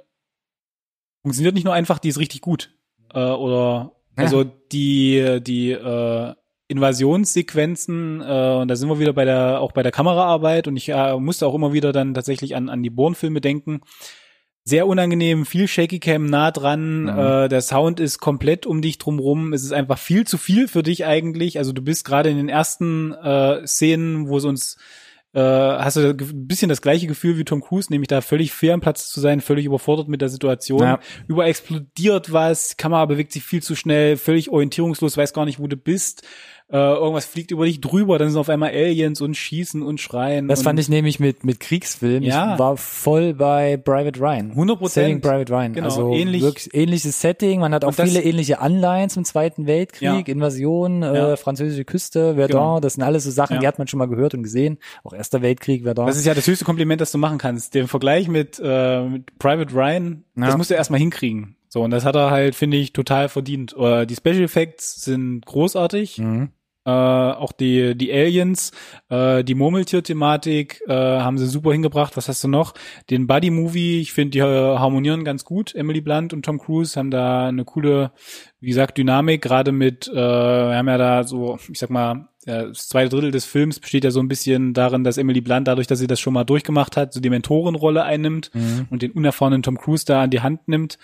funktioniert nicht nur einfach, die ist richtig gut. Äh, oder Ja. also die, die äh, Invasionssequenzen, äh, und da sind wir wieder bei der, auch bei der Kameraarbeit und ich äh, musste auch immer wieder dann tatsächlich an, an die Bourne-Filme denken. Sehr unangenehm, viel Shaky Cam nah dran, Mhm. äh, der Sound ist komplett um dich drumrum, es ist einfach viel zu viel für dich eigentlich. Also du bist gerade in den ersten äh, Szenen, wo es uns äh, hast du ein bisschen das gleiche Gefühl wie Tom Cruise, nämlich da völlig fair am Platz zu sein, völlig überfordert mit der Situation. Ja. Überall explodiert was, Kamera bewegt sich viel zu schnell, völlig orientierungslos, weiß gar nicht, wo du bist. Äh, irgendwas fliegt über dich drüber, dann sind auf einmal Aliens und schießen und schreien. Das und fand ich nämlich mit, mit Kriegsfilmen. Ja. Ich war voll bei Private Ryan. 100%. Saving Private Ryan. Genau, also ähnlich. wirklich ähnliches Setting. Man hat auch das- viele ähnliche Anleihen zum Zweiten Weltkrieg, Ja. Invasion, Ja. äh, französische Küste, Verdun. Genau. Das sind alles so Sachen, Ja. die hat man schon mal gehört und gesehen. Auch Erster Weltkrieg, Verdun. Das ist ja das höchste Kompliment, das du machen kannst. Den Vergleich mit, äh, mit Private Ryan, Ja. das musst du erstmal hinkriegen. So, und das hat er halt, finde ich, total verdient. Äh, die Special Effects sind großartig. mhm. Äh, auch die, die Aliens, äh, die Murmeltier-Thematik äh, haben sie super hingebracht. Was hast du noch? Den Buddy-Movie, ich finde, die äh, harmonieren ganz gut. Emily Blunt und Tom Cruise haben da eine coole, wie gesagt, Dynamik, gerade mit, äh, wir haben ja da so, ich sag mal, das zweite Drittel des Films besteht ja so ein bisschen darin, dass Emily Blunt, dadurch, dass sie das schon mal durchgemacht hat, so die Mentorenrolle einnimmt Mhm. und den unerfahrenen Tom Cruise da an die Hand nimmt.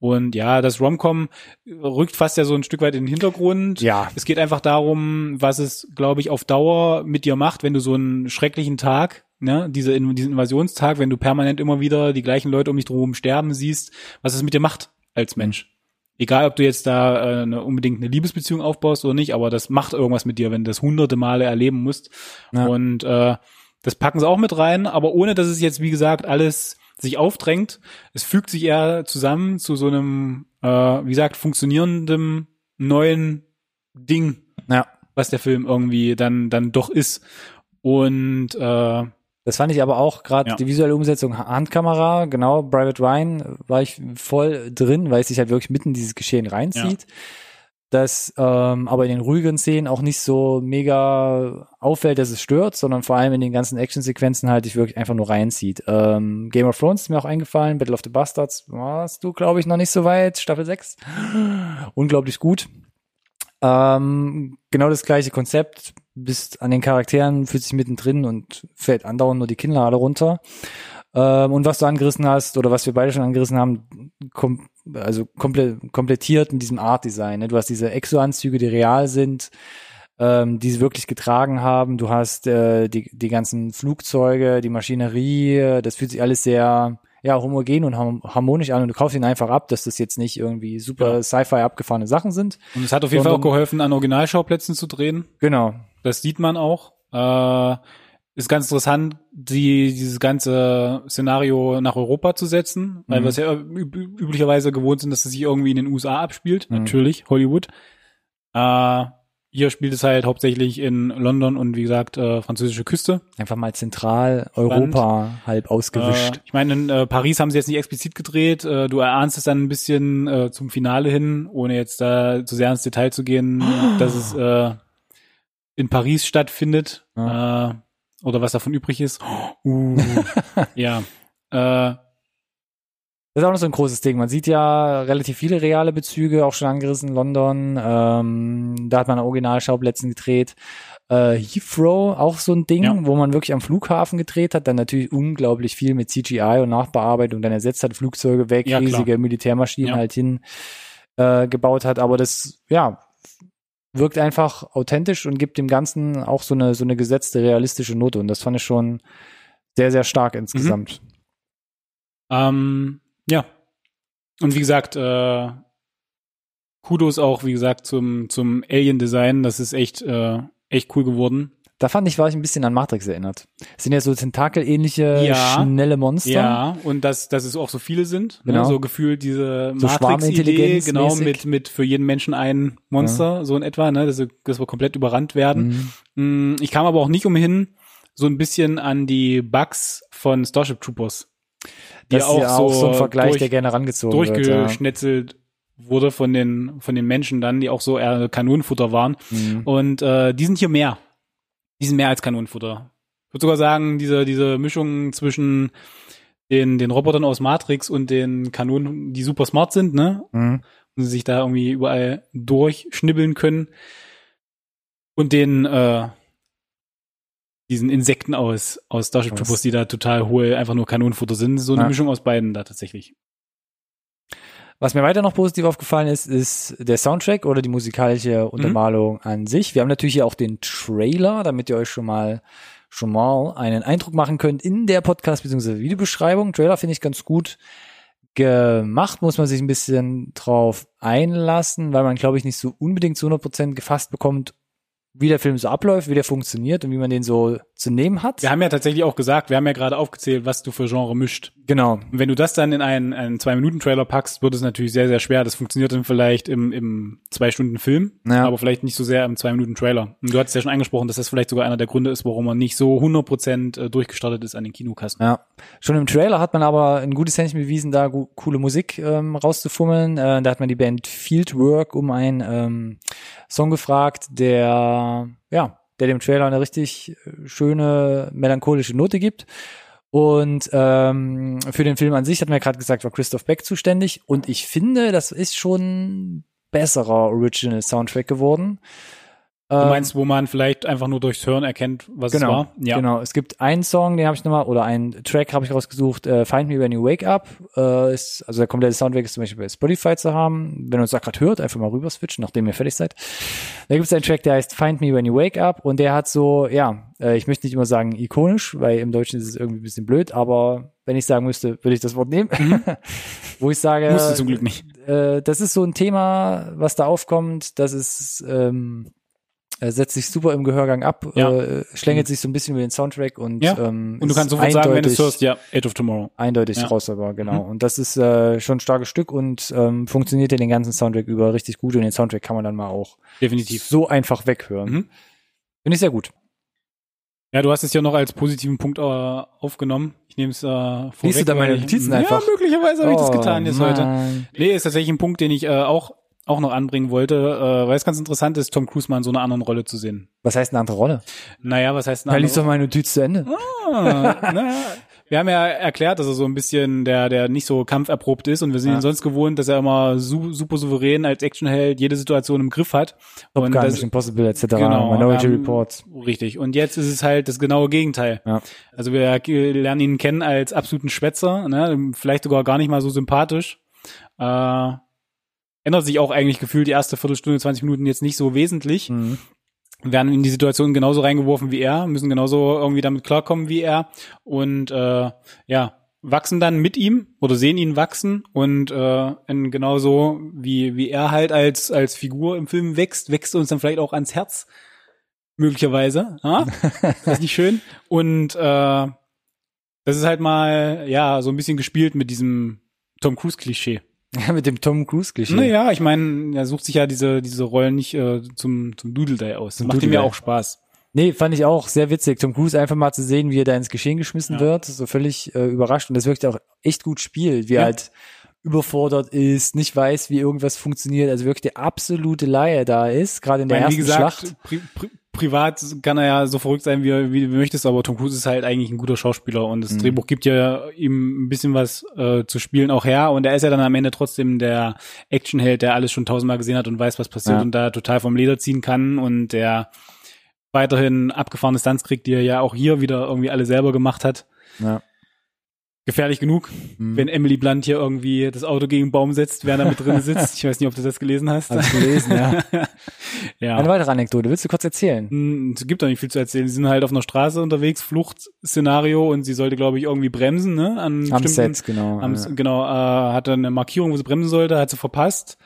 Und ja, das Romcom rückt fast ja so ein Stück weit in den Hintergrund. Ja. Es geht einfach darum, was es, glaube ich, auf Dauer mit dir macht, wenn du so einen schrecklichen Tag, ne, diese, diesen Invasionstag, wenn du permanent immer wieder die gleichen Leute um dich drum sterben siehst, was es mit dir macht als Mensch. Egal, ob du jetzt da äh, eine, unbedingt eine Liebesbeziehung aufbaust oder nicht, aber das macht irgendwas mit dir, wenn du das hunderte Male erleben musst. Ja. Und äh, das packen sie auch mit rein, aber ohne, dass es jetzt, wie gesagt, alles sich aufdrängt. Es fügt sich eher zusammen zu so einem, äh, wie gesagt, funktionierendem neuen Ding, Ja. was der Film irgendwie dann dann doch ist. Und äh, Das fand ich aber auch gerade Ja. die visuelle Umsetzung Handkamera, genau, Private Ryan war ich voll drin, weil es sich halt wirklich mitten in dieses Geschehen reinzieht. Das ähm, aber in den ruhigen Szenen auch nicht so mega auffällt, dass es stört, sondern vor allem in den ganzen Actionsequenzen halt dich wirklich einfach nur reinzieht. Ähm, Game of Thrones ist mir auch eingefallen, Battle of the Bastards warst du, glaube ich, noch nicht so weit, Staffel 6. Unglaublich gut. Ähm, genau das gleiche Konzept, bist an den Charakteren, fühlt sich mittendrin und fällt andauernd nur die Kinnlade runter. Ähm, und was du angerissen hast, oder was wir beide schon angerissen haben, kom also komple komplettiert mit diesem Art-Design. Ne? Du hast diese Exo-Anzüge, die real sind, ähm, die sie wirklich getragen haben. Du hast äh, die, die ganzen Flugzeuge, die Maschinerie, das fühlt sich alles sehr ja, homogen und harmonisch an und du kaufst ihn einfach ab, dass das jetzt nicht irgendwie super Ja. Sci-Fi abgefahrene Sachen sind. und es hat auf jeden Fall auch geholfen, an Originalschauplätzen zu drehen. Genau. Das sieht man auch. Äh, ist ganz interessant, die, dieses ganze Szenario nach Europa zu setzen, weil Mhm. wir es ja üb üblicherweise gewohnt sind, dass es sich irgendwie in den USA abspielt. Mhm. Natürlich, Hollywood. Äh, hier spielt es halt hauptsächlich in London und wie gesagt, äh, französische Küste. Einfach mal zentral Europa halb ausgewischt. Äh, ich meine, in äh, Paris haben sie jetzt nicht explizit gedreht. Äh, du erahnst es dann ein bisschen äh, zum Finale hin, ohne jetzt da zu sehr ins Detail zu gehen, dass es äh, in Paris stattfindet äh, oder was davon übrig ist. Uh, ja. Äh, Das ist auch noch so ein großes Ding. Man sieht ja relativ viele reale Bezüge, auch schon angerissen, London. Ähm, da hat man an Originalschauplätzen gedreht. Äh, Heathrow, auch so ein Ding, Ja. wo man wirklich am Flughafen gedreht hat, dann natürlich unglaublich viel mit CGI und Nachbearbeitung dann ersetzt hat, Flugzeuge weg, Ja, klar. riesige Militärmaschinen Ja. halt hin äh, gebaut hat. Aber das, ja, wirkt einfach authentisch und gibt dem Ganzen auch so eine, so eine gesetzte, realistische Note. Und das fand ich schon sehr, sehr stark insgesamt. ähm, ja. Und wie gesagt, äh, Kudos auch, wie gesagt, zum, zum Alien-Design. Das ist echt, äh, echt cool geworden. Da fand ich, war ich ein bisschen an Matrix erinnert. Es sind ja so tentakelähnliche, Ja. schnelle Monster. Ja, und dass, dass es auch so viele sind. Genau. Ne? So gefühlt diese So Matrix-Idee, genau, mit, mit für jeden Menschen ein Monster, so in etwa, ne? dass, wir- dass wir komplett überrannt werden. Mhm. Mm, Ich kam aber auch nicht umhin, so ein bisschen an die Bugs von Starship Troopers. Die Das ist ja auch so ein Vergleich, durch, der gerne rangezogen wird. Ja. durchgeschnetzelt wurde von den, von den Menschen dann, die auch so eher Kanonenfutter waren. Mhm. Und äh, die sind hier mehr. Die sind mehr als Kanonenfutter. Ich würde sogar sagen, diese, diese Mischung zwischen den, den Robotern aus Matrix und den Kanonen, die super smart sind, ne? Mhm. Und sich da irgendwie überall durchschnibbeln können. Und den, äh, diesen Insekten aus, aus Starship? Troopers, die da total hohl einfach nur Kanonenfutter sind. So eine Ja. Mischung aus beiden da tatsächlich. Was mir weiter noch positiv aufgefallen ist, ist der Soundtrack oder die musikalische Untermalung an sich. Wir haben natürlich hier auch den Trailer, damit ihr euch schon mal schon mal einen Eindruck machen könnt in der Podcast bzw. Videobeschreibung. Trailer finde ich ganz gut gemacht, muss man sich ein bisschen drauf einlassen, weil man glaube ich nicht so unbedingt zu 100% gefasst bekommt, wie der Film so abläuft, wie der funktioniert und wie man den so zu nehmen hat. Wir haben ja tatsächlich auch gesagt, wir haben ja gerade aufgezählt, was du für Genre mischt. Genau. Und wenn du das dann in einen, einen Zwei-Minuten-Trailer packst, wird es natürlich sehr, sehr schwer. Das funktioniert dann vielleicht im, im Zwei-Stunden-Film, Ja. aber vielleicht nicht so sehr im Zwei-Minuten-Trailer. Und du hattest ja schon angesprochen, dass das vielleicht sogar einer der Gründe ist, warum er nicht so 100% äh, durchgestartet ist an den Kinokassen. Ja, schon im Trailer hat man aber ein gutes Händchen bewiesen, da coole Musik ähm, rauszufummeln. Äh, da hat man die Band Fieldwork um einen ähm, Song gefragt, der ja, der dem Trailer eine richtig äh, schöne melancholische Note gibt. Und ähm, für den Film an sich hat man ja gerade gesagt, war Christoph Beck zuständig. Und ich finde, das ist schon besserer Original Soundtrack geworden. Du Ähm, meinst, wo man vielleicht einfach nur durchs Hören erkennt, was genau, es war? Ja. Genau, es gibt einen Song, den habe ich nochmal, oder einen Track habe ich rausgesucht, äh, Find Me When You Wake Up. Äh, ist, also der komplette Soundtrack ist zum Beispiel bei Spotify zu haben. Wenn ihr uns da gerade hört, einfach mal rüber switchen, nachdem ihr fertig seid. Da gibt es einen Track, der heißt Find Me When You Wake Up und der hat so, ja, äh, ich möchte nicht immer sagen ikonisch, weil im Deutschen ist es irgendwie ein bisschen blöd, aber wenn ich sagen müsste, würde ich das Wort nehmen. Wo ich sage, Musst du zum Glück nicht. äh, das ist so ein Thema, was da aufkommt, das ist, ähm, äh, setzt sich super im Gehörgang ab, Ja. äh, schlängelt sich so ein bisschen über den Soundtrack und, Ja. ähm, Und du kannst sofort sagen, wenn du es hörst, ja, Age of Tomorrow. Eindeutig Ja. raus, aber genau. Mhm. Und das ist äh, schon ein starkes Stück und ähm, funktioniert ja den ganzen Soundtrack über richtig gut und den Soundtrack kann man dann mal auch Definitiv. so einfach weghören. Mhm. Finde ich sehr gut. Ja, du hast es ja noch als positiven Punkt äh, aufgenommen. Ich nehme es äh, vorweg. Liest du da meine Notizen ja, einfach? möglicherweise habe ich das Oh, getan jetzt heute. Mann. Nee, ist tatsächlich ein Punkt, den ich äh, auch auch noch anbringen wollte, äh, weil es ganz interessant ist, Tom Cruise mal in so einer anderen Rolle zu sehen. Was heißt eine andere Rolle? Naja, was heißt Da eine liest doch andere? meine Notiz zu Ende. Ah, na, wir haben ja erklärt, dass er so ein bisschen der, der nicht so kampferprobt ist und wir sind Ja. ihn sonst gewohnt, dass er immer su super souverän als Actionheld jede Situation im Griff hat. Top und Gun, das, Impossible etc. Genau, Minority ähm, Reports. Richtig. Und jetzt ist es halt das genaue Gegenteil. Ja. Also wir lernen ihn kennen als absoluten Schwätzer, ne? vielleicht sogar gar nicht mal so sympathisch. Äh, ändert sich auch eigentlich gefühlt die erste Viertelstunde, 20 Minuten jetzt nicht so wesentlich. Mhm. werden in die Situation genauso reingeworfen wie er, müssen genauso irgendwie damit klarkommen wie er und äh, ja, wachsen dann mit ihm oder sehen ihn wachsen und äh, in genauso wie wie er halt als als Figur im Film wächst, wächst uns dann vielleicht auch ans Herz möglicherweise. Ja? Das ist nicht schön und äh, das ist halt mal ja so ein bisschen gespielt mit diesem Tom Cruise Klischee. Ja, mit dem Tom Cruise Klischee. Naja, ich meine, er sucht sich ja diese diese Rollen nicht äh, zum zum Doodle-Day aus. Das macht ihm ja auch Spaß. Nee, fand ich auch sehr witzig. Tom Cruise einfach mal zu sehen, wie er da ins Geschehen geschmissen Ja. wird, so völlig äh, überrascht und das wirkt auch echt gut spielt, wie er Ja. halt überfordert ist, nicht weiß, wie irgendwas funktioniert, also wirklich der absolute Laie da ist, gerade in der meine, ersten wie gesagt, Schlacht. pri pri privat kann er ja so verrückt sein, wie, er- wie du möchtest, aber Tom Cruise ist halt eigentlich ein guter Schauspieler und das Mhm. Drehbuch gibt ja ihm ein bisschen was äh, zu spielen auch her und er ist ja dann am Ende trotzdem der Actionheld, der alles schon tausendmal gesehen hat und weiß, was passiert Ja. und da total vom Leder ziehen kann und der weiterhin abgefahrene Stunts kriegt, die er ja auch hier wieder irgendwie alle selber gemacht hat. Ja. Gefährlich genug, Mhm. wenn Emily Blunt hier irgendwie das Auto gegen einen Baum setzt, während er mit drin sitzt. Ich weiß nicht, ob du das gelesen hast. Hab ich gelesen, ja. ja. Eine weitere Anekdote, willst du kurz erzählen? Hm, Es gibt doch nicht viel zu erzählen. Sie sind halt auf einer Straße unterwegs, Fluchtszenario und sie sollte, glaube ich, irgendwie bremsen, ne? An Am Set, genau. Am, ja. Genau, äh, hatte eine Markierung, wo sie bremsen sollte, hat sie verpasst.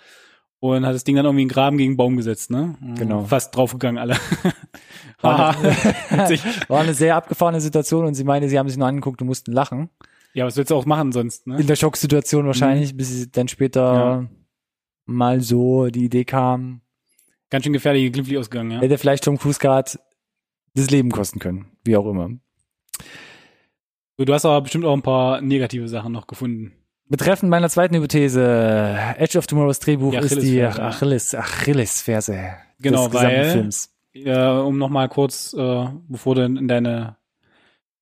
und hat das Ding dann irgendwie in den Graben gegen einen Baum gesetzt, ne? Genau. Fast draufgegangen alle. War eine, war eine sehr abgefahrene Situation und sie meinte, sie haben sich nur angeguckt und mussten lachen. Ja, was willst du auch machen sonst, ne? In der Schocksituation wahrscheinlich, bis sie dann später Ja. mal so die Idee kam, Ganz schön gefährlich, glimpflich ausgegangen, ja. hätte vielleicht Tom Cruise gerade das Leben kosten können, wie auch immer. Du hast aber bestimmt auch ein paar negative Sachen noch gefunden. Betreffend meiner zweiten Hypothese, Edge of Tomorrows Drehbuch Die ist die. Achilles, Achillesferse Genau, des gesamten weil- Films. Ja, um nochmal kurz, äh, bevor du in deine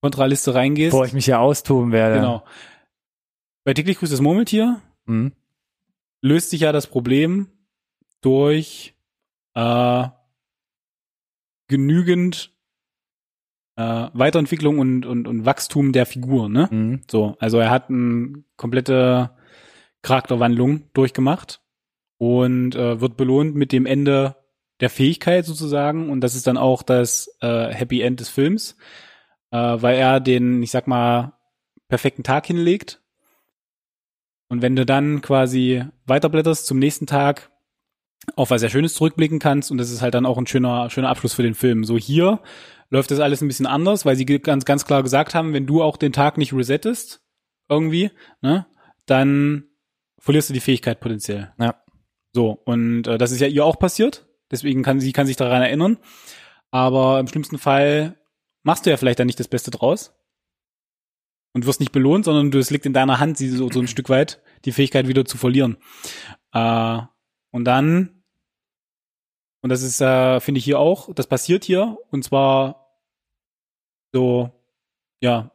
Kontraliste reingehst. Bevor ich mich hier austoben werde. Genau. Bei täglich grüßt das Murmeltier Mhm. löst sich ja das Problem durch äh, genügend äh, Weiterentwicklung und, und, und Wachstum der Figur, ne? Mhm. So, also er hat eine komplette Charakterwandlung durchgemacht und äh, wird belohnt mit dem Ende der Fähigkeit sozusagen und das ist dann auch das äh, Happy End des Films, äh, weil er den, ich sag mal, perfekten Tag hinlegt und wenn du dann quasi weiterblätterst zum nächsten Tag auf was sehr Schönes zurückblicken kannst und das ist halt dann auch ein schöner schöner Abschluss für den Film. So hier läuft das alles ein bisschen anders, weil sie ganz ganz klar gesagt haben, wenn du auch den Tag nicht resettest irgendwie, ne, dann verlierst du die Fähigkeit potenziell. Ja. So und äh, das ist ja ihr auch passiert, deswegen kann sie kann sich daran erinnern, aber im schlimmsten Fall machst du ja vielleicht dann nicht das Beste draus und wirst nicht belohnt, sondern du es liegt in deiner Hand, sie so, so ein Stück weit die Fähigkeit wieder zu verlieren. Äh, und dann, und das ist, äh, finde ich hier auch, das passiert hier, und zwar so, ja,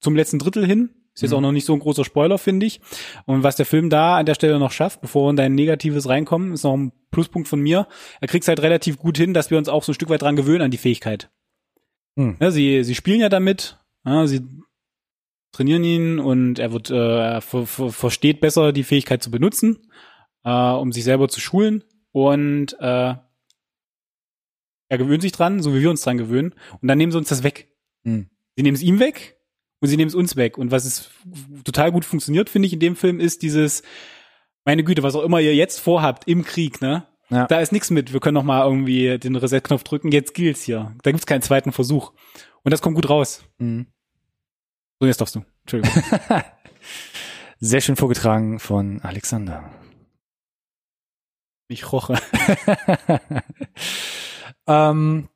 zum letzten Drittel hin. Ist jetzt Mhm. auch noch nicht so ein großer Spoiler, finde ich. Und was der Film da an der Stelle noch schafft, bevor wir in dein Negatives reinkommen, ist noch ein Pluspunkt von mir. Er kriegt halt relativ gut hin, dass wir uns auch so ein Stück weit dran gewöhnen an die Fähigkeit. Hm. Ja, sie, sie spielen ja damit, ja, sie trainieren ihn und er wird, äh, er ver ver versteht besser die Fähigkeit zu benutzen, äh, um sich selber zu schulen und äh, er gewöhnt sich dran, so wie wir uns dran gewöhnen und dann nehmen sie uns das weg. Hm. Sie nehmen es ihm weg und sie nehmen es uns weg und was es total gut funktioniert, finde ich, in dem Film ist dieses, meine Güte, was auch immer ihr jetzt vorhabt im Krieg, ne? Ja. Da ist nichts mit, wir können noch mal irgendwie den Reset-Knopf drücken, jetzt gilt's hier. Da gibt's keinen zweiten Versuch. Und das kommt gut raus. Mhm. So, jetzt darfst du. Entschuldigung. Sehr schön vorgetragen von Alexander. Ich roche. ähm,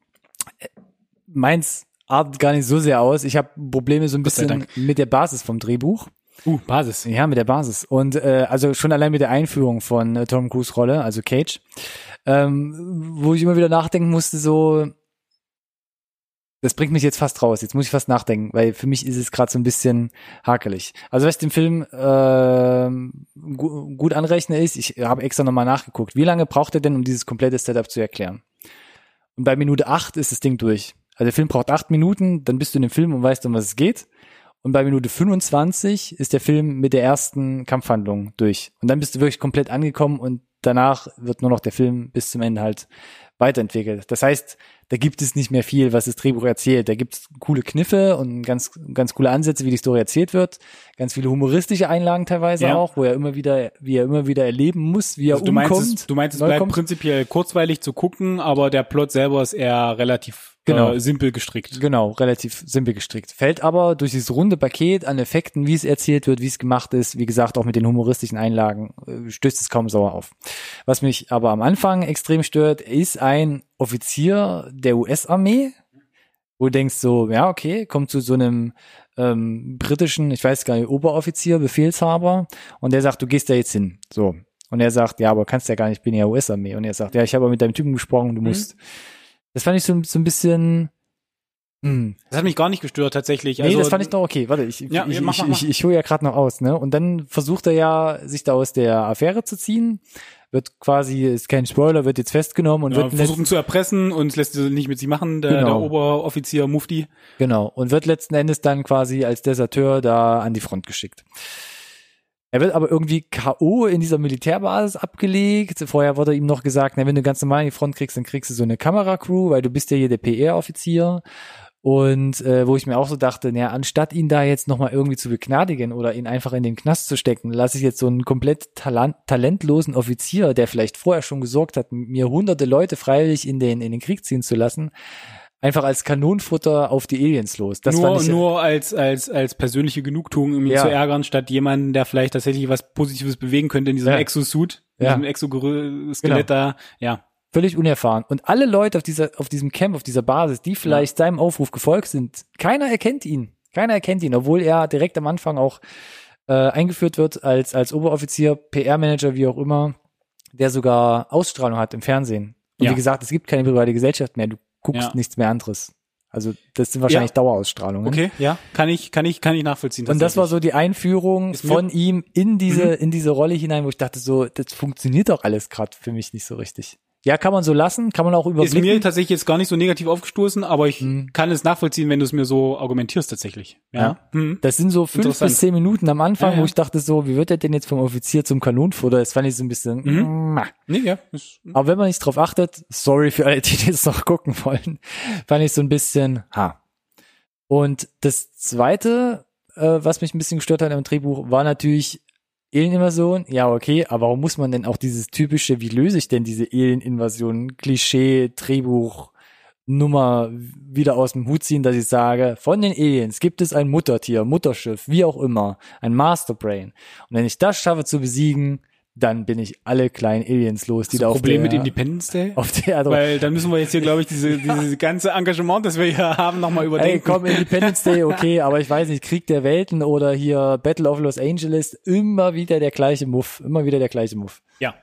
meins artet gar nicht so sehr aus. Ich habe Probleme so ein bisschen mit der Basis vom Drehbuch. Uh, Basis. Ja, mit der Basis. Und äh, also schon allein mit der Einführung von äh, Tom Cruise Rolle, also Cage, ähm, wo ich immer wieder nachdenken musste, so, das bringt mich jetzt fast raus. Jetzt muss ich fast nachdenken, weil für mich ist es gerade so ein bisschen hakelig. Also was ich den Film ähm, gu gut anrechne ist, ich habe extra nochmal nachgeguckt, wie lange braucht er denn, um dieses komplette Setup zu erklären? Und bei Minute acht ist das Ding durch. Also der Film braucht acht Minuten, dann bist du in dem Film und weißt, um was es geht. Und bei Minute 25 ist der Film mit der ersten Kampfhandlung durch. Und dann bist du wirklich komplett angekommen und danach wird nur noch der Film bis zum Ende halt weiterentwickelt. Das heißt, da gibt es nicht mehr viel, was das Drehbuch erzählt. Da gibt es coole Kniffe und ganz, ganz coole Ansätze, wie die Story erzählt wird. Ganz viele humoristische Einlagen teilweise Ja. auch, wo er immer wieder, wie er immer wieder erleben muss, wie er Also du umkommt. meinst, es, du meinst, es bleibt kommt. prinzipiell kurzweilig zu gucken, aber der Plot selber ist eher relativ Genau. äh, simpel gestrickt. Genau, relativ simpel gestrickt. Fällt aber durch dieses runde Paket an Effekten, wie es erzählt wird, wie es gemacht ist, wie gesagt, auch mit den humoristischen Einlagen, äh, stößt es kaum sauer auf. Was mich aber am Anfang extrem stört, ist ein Offizier der US-Armee, wo du denkst so, ja, okay, kommt zu so einem ähm, britischen, ich weiß gar nicht, Oberoffizier, Befehlshaber, und der sagt, du gehst da jetzt hin. So. Und er sagt, ja, aber kannst ja gar nicht, ich bin ja US-Armee. Und er sagt, ja, ich habe mit deinem Typen gesprochen, du musst. Das fand ich so, so ein bisschen, hm, Das hat mich gar nicht gestört tatsächlich. Nee, also, das fand ich noch okay. Warte, ich, Ja, ich, mach, ich, mach, mach. ich, ich hole ja gerade noch aus, ne? Und dann versucht er ja, sich da aus der Affäre zu ziehen, wird quasi, ist kein Spoiler, wird jetzt festgenommen und ja, wird versuchen zu erpressen und lässt sie nicht mit sich machen, der, Genau. der Oberoffizier Mufti. genau und wird letzten Endes dann quasi als Deserteur da an die Front geschickt. Er wird aber irgendwie K.O. in dieser Militärbasis abgelegt. Vorher wurde ihm noch gesagt, na, wenn du ganz normal an die Front kriegst, dann kriegst du so eine Kameracrew, weil du bist ja hier der PR-Offizier. Und äh, wo ich mir auch so dachte, naja, anstatt ihn da jetzt nochmal irgendwie zu begnadigen oder ihn einfach in den Knast zu stecken, lasse ich jetzt so einen komplett talent talentlosen Offizier, der vielleicht vorher schon gesorgt hat, mir hunderte Leute freiwillig in den, in den Krieg ziehen zu lassen, einfach als Kanonenfutter auf die Aliens los. Das nur, ich, nur als, als, als persönliche Genugtuung, um ihn ja. zu ärgern, statt jemanden, der vielleicht tatsächlich was Positives bewegen könnte in diesem ja. Exosuit, in ja. diesem Exoskelett genau. da, ja völlig unerfahren. Und alle Leute auf dieser, auf diesem Camp, auf dieser Basis, die vielleicht ja. seinem Aufruf gefolgt sind, keiner erkennt ihn. Keiner erkennt ihn, obwohl er direkt am Anfang auch äh, eingeführt wird als, als Oberoffizier, PR-Manager, wie auch immer, der sogar Ausstrahlung hat im Fernsehen. Und ja. wie gesagt, es gibt keine private Gesellschaft mehr. Du guckst ja. nichts mehr anderes. Also das sind wahrscheinlich ja. Dauerausstrahlungen. Okay, ja, kann ich, kann ich, kann ich nachvollziehen. Und das war so die Einführung von ihm in diese, mhm. in diese Rolle hinein, wo ich dachte so, das funktioniert doch alles gerade für mich nicht so richtig. Ja, kann man so lassen, kann man auch überblicken. Ist mir tatsächlich jetzt gar nicht so negativ aufgestoßen, aber ich mhm. kann es nachvollziehen, wenn du es mir so argumentierst tatsächlich. Ja. ja. Mhm. Das sind so fünf bis zehn Minuten am Anfang, ja, ja. wo ich dachte so, wie wird er denn jetzt vom Offizier zum Kanonenfutter? Das fand ich so ein bisschen. Mhm. Nee, ja. Aber wenn man nicht drauf achtet, sorry für alle, die das noch gucken wollen, fand ich so ein bisschen, ha. Und das zweite, äh, was mich ein bisschen gestört hat im Drehbuch, war natürlich Alien-Invasion, ja, okay, aber warum muss man denn auch dieses typische, wie löse ich denn diese Alien-Invasion, Klischee, Drehbuch, Nummer wieder aus dem Hut ziehen, dass ich sage, von den Aliens gibt es ein Muttertier, Mutterschiff, wie auch immer, ein Masterbrain. Und wenn ich das schaffe zu besiegen, dann bin ich alle kleinen Aliens los, die da auf Problem der, mit Independence Day? Auf der, also, Weil dann müssen wir jetzt hier, glaube ich, diese, diese ganze Engagement, das wir hier haben, nochmal überdenken. Ey, komm, Independence Day, okay, aber ich weiß nicht, Krieg der Welten oder hier Battle of Los Angeles, immer wieder der gleiche Muff, immer wieder der gleiche Muff. Ja.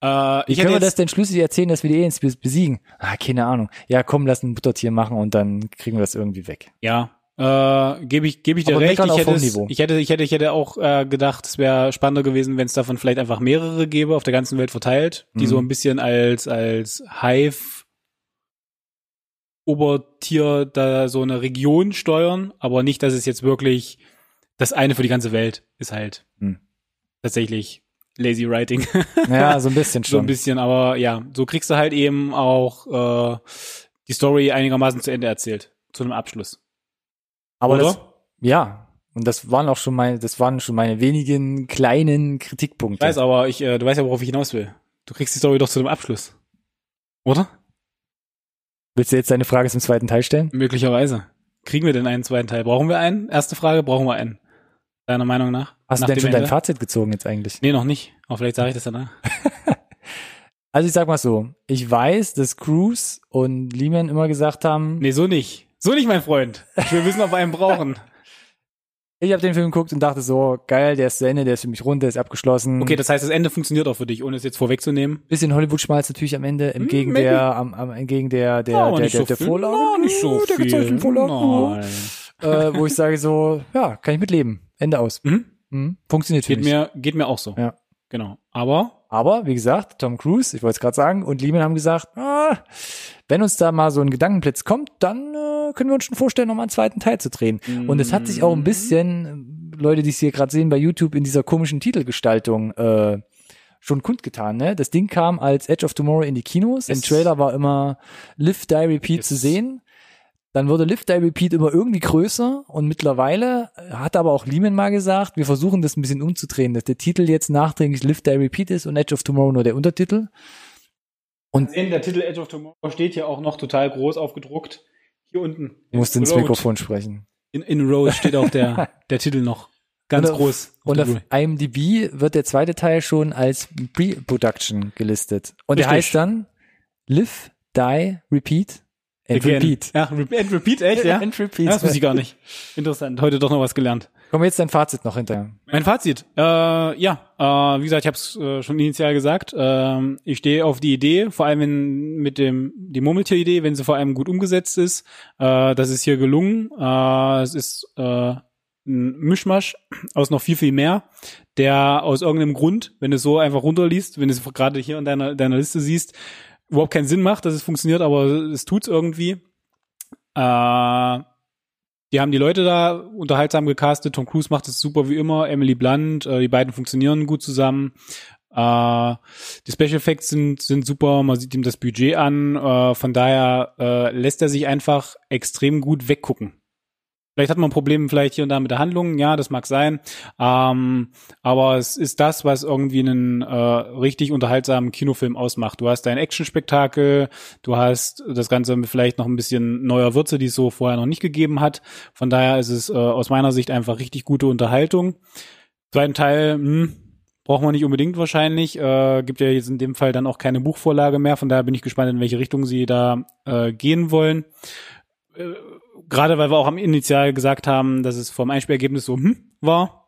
Äh, Wie können wir das denn schlüssig erzählen, dass wir die Aliens besiegen? Ah, keine Ahnung. Ja, komm, lass ein Buttertier machen und dann kriegen wir das irgendwie weg. Ja, äh, gebe ich, gebe ich dir Aber recht. Ich hätte, es, ich hätte, ich hätte, ich hätte auch äh, gedacht, es wäre spannender gewesen, wenn es davon vielleicht einfach mehrere gäbe, auf der ganzen Welt verteilt, die mhm. so ein bisschen als als Hive Obertier da so eine Region steuern, aber nicht, dass es jetzt wirklich das eine für die ganze Welt ist halt mhm. tatsächlich lazy writing. Ja, so ein bisschen schon. so ein bisschen, aber ja, so kriegst du halt eben auch äh, die Story einigermaßen zu Ende erzählt, zu einem Abschluss. Aber Oder? das, ja, und das waren auch schon meine, das waren schon meine wenigen kleinen Kritikpunkte. Ich weiß, aber ich, äh, du weißt ja, worauf ich hinaus will. Du kriegst die Story doch zu dem Abschluss. Oder? Willst du jetzt deine Frage zum zweiten Teil stellen? Möglicherweise. Kriegen wir denn einen zweiten Teil? Brauchen wir einen? Erste Frage, brauchen wir einen? Deiner Meinung nach? Hast nach du denn schon Ende? dein Fazit gezogen jetzt eigentlich? Nee, noch nicht. Aber vielleicht sage ich das danach. also ich sag mal so, ich weiß, dass Cruz und Lehman immer gesagt haben. Nee, so nicht. So nicht, mein Freund. Wir müssen auf einen brauchen. Ich habe den Film geguckt und dachte so, geil, der ist zu Ende, der ist für mich rund, der ist abgeschlossen. Okay, das heißt, das Ende funktioniert auch für dich, ohne es jetzt vorwegzunehmen. Bisschen Hollywood-Schmalz natürlich am Ende, entgegen hm, der, am, am, entgegen der, der, oh, der, der, so der Vorlage. No, nicht so der viel. Vorlage. Äh, wo ich sage so, ja, kann ich mitleben. Ende aus. Mhm. Mhm. Funktioniert für geht mich. Mir, geht mir auch so. Ja. Genau. Aber aber wie gesagt, Tom Cruise, ich wollte es gerade sagen, und Lehman haben gesagt, ah, wenn uns da mal so ein Gedankenblitz kommt, dann äh, können wir uns schon vorstellen, nochmal einen zweiten Teil zu drehen. Mm. Und es hat sich auch ein bisschen, Leute, die es hier gerade sehen bei YouTube, in dieser komischen Titelgestaltung äh, schon kundgetan. Ne? Das Ding kam als Edge of Tomorrow in die Kinos. Yes. Im Trailer war immer Live, Die, Repeat yes. zu sehen. Dann wurde Lift Die Repeat immer irgendwie größer und mittlerweile hat aber auch Lehman mal gesagt, wir versuchen das ein bisschen umzudrehen, dass der Titel jetzt nachträglich Lift Die Repeat ist und Edge of Tomorrow nur der Untertitel. Und in der Titel Edge of Tomorrow steht ja auch noch total groß aufgedruckt. Hier unten. Du musst ins Road. Mikrofon sprechen. In, in Rose steht auch der, der Titel noch. Ganz und groß. Auf, und auf IMDb wird der zweite Teil schon als Pre-Production gelistet. Und Richtig. der heißt dann Live, Die, Repeat And Again. Repeat. Ja, and Repeat, echt, ja? and Repeat. das wusste ich gar nicht. Interessant. Heute doch noch was gelernt. Komm jetzt dein Fazit noch hinterher. Mein Fazit, äh, ja, äh, wie gesagt, ich habe es äh, schon initial gesagt. Äh, ich stehe auf die Idee, vor allem wenn mit dem die Murmeltier-Idee, wenn sie vor allem gut umgesetzt ist. Äh, das ist hier gelungen. Äh, es ist äh, ein Mischmasch aus noch viel viel mehr, der aus irgendeinem Grund, wenn du es so einfach runterliest, wenn du es gerade hier in deiner deiner Liste siehst, überhaupt keinen Sinn macht, dass es funktioniert, aber es tut's irgendwie. Äh, die haben die Leute da unterhaltsam gecastet. Tom Cruise macht es super wie immer. Emily Blunt, äh, die beiden funktionieren gut zusammen. Äh, die Special Effects sind, sind super, man sieht ihm das Budget an, äh, von daher äh, lässt er sich einfach extrem gut weggucken. Vielleicht hat man ein Problem vielleicht hier und da mit der Handlung, ja, das mag sein. Ähm, aber es ist das, was irgendwie einen äh, richtig unterhaltsamen Kinofilm ausmacht. Du hast dein Action-Spektakel, du hast das Ganze mit vielleicht noch ein bisschen neuer Würze, die es so vorher noch nicht gegeben hat. Von daher ist es äh, aus meiner Sicht einfach richtig gute Unterhaltung. Zweiten Teil, hm, braucht man nicht unbedingt wahrscheinlich. Äh, gibt ja jetzt in dem Fall dann auch keine Buchvorlage mehr. Von daher bin ich gespannt, in welche Richtung sie da äh, gehen wollen. Gerade weil wir auch am Initial gesagt haben, dass es vom Einspielergebnis so hm, war,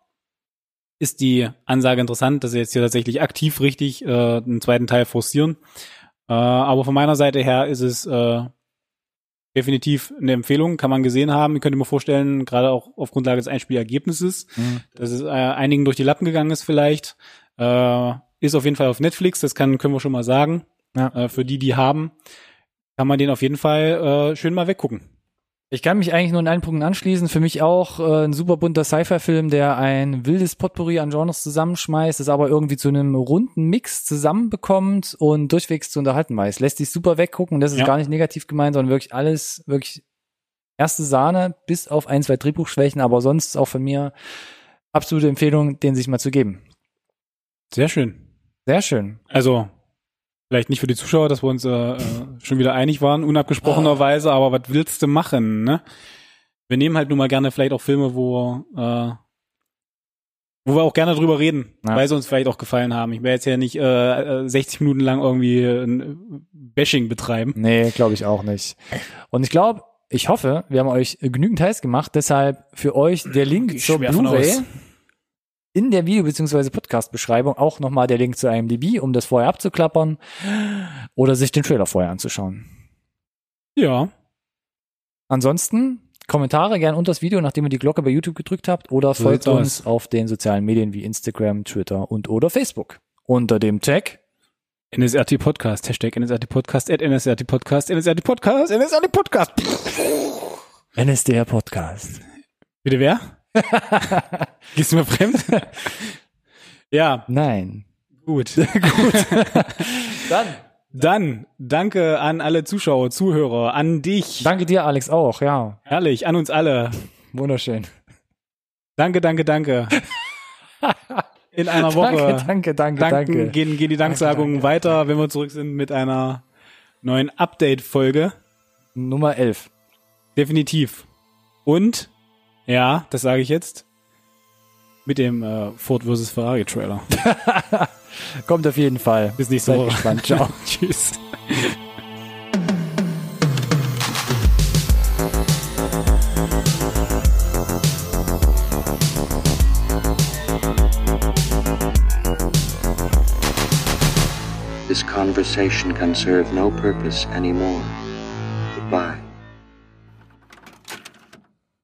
ist die Ansage interessant, dass sie jetzt hier tatsächlich aktiv richtig äh, einen zweiten Teil forcieren. Äh, aber von meiner Seite her ist es äh, definitiv eine Empfehlung, kann man gesehen haben. Ich könnte mir vorstellen, gerade auch auf Grundlage des Einspielergebnisses, mhm. dass es äh, einigen durch die Lappen gegangen ist vielleicht. Äh, ist auf jeden Fall auf Netflix, das kann, können wir schon mal sagen. Ja. Äh, für die, die haben, kann man den auf jeden Fall äh, schön mal weggucken. Ich kann mich eigentlich nur in allen Punkten anschließen. Für mich auch äh, ein super bunter Sci-Fi-Film, der ein wildes Potpourri an Genres zusammenschmeißt, es aber irgendwie zu einem runden Mix zusammenbekommt und durchwegs zu unterhalten weiß. Lässt sich super weggucken. Das ist ja. gar nicht negativ gemeint, sondern wirklich alles, wirklich erste Sahne, bis auf ein, zwei Drehbuchschwächen, aber sonst auch von mir absolute Empfehlung, den sich mal zu geben. Sehr schön. Sehr schön. Also Vielleicht nicht für die Zuschauer, dass wir uns äh, äh schon wieder einig waren, unabgesprochenerweise, aber was willst du machen, ne? Wir nehmen halt nun mal gerne vielleicht auch Filme, wo, äh, wo wir auch gerne drüber reden, ja. weil sie uns vielleicht auch gefallen haben. Ich werde jetzt ja nicht äh, 60 äh, Minuten lang irgendwie ein Bashing betreiben. Nee, glaube ich auch nicht. Und ich glaube, ich hoffe, wir haben euch genügend heiß gemacht, deshalb für euch der Link zur Blu-ray in der Video- bzw. Podcast-Beschreibung auch nochmal der Link zu IMDb, um das vorher abzuklappern oder sich den Trailer vorher anzuschauen. Ja. Ansonsten Kommentare gern unter das Video, nachdem ihr die Glocke bei YouTube gedrückt habt oder so folgt uns aus. auf den sozialen Medien wie Instagram, Twitter und oder Facebook. Unter dem Tag NSRT Podcast, Hashtag NSRT Podcast, at NSRT Podcast, NSRT Podcast, NSRT Podcast. NSDR Podcast. Bitte wer? Gehst du mir fremd? ja. Nein. Gut. Gut. Dann. Dann danke an alle Zuschauer, Zuhörer, an dich. Danke dir, Alex, auch, ja. Herrlich, an uns alle. Wunderschön. Danke, danke, danke. In einer Woche. Danke, danke, danke, danken, danke. Gehen, gehen die Danksagungen danke, danke, weiter, wenn wir zurück sind mit einer neuen Update-Folge. Nummer 11. Definitiv. Und ja, das sage ich jetzt. Mit dem äh, Ford vs. Ferrari Trailer. Kommt auf jeden Fall. Bis nächste Woche. Gespannt. Ciao. Tschüss. This conversation can serve no purpose anymore. Goodbye.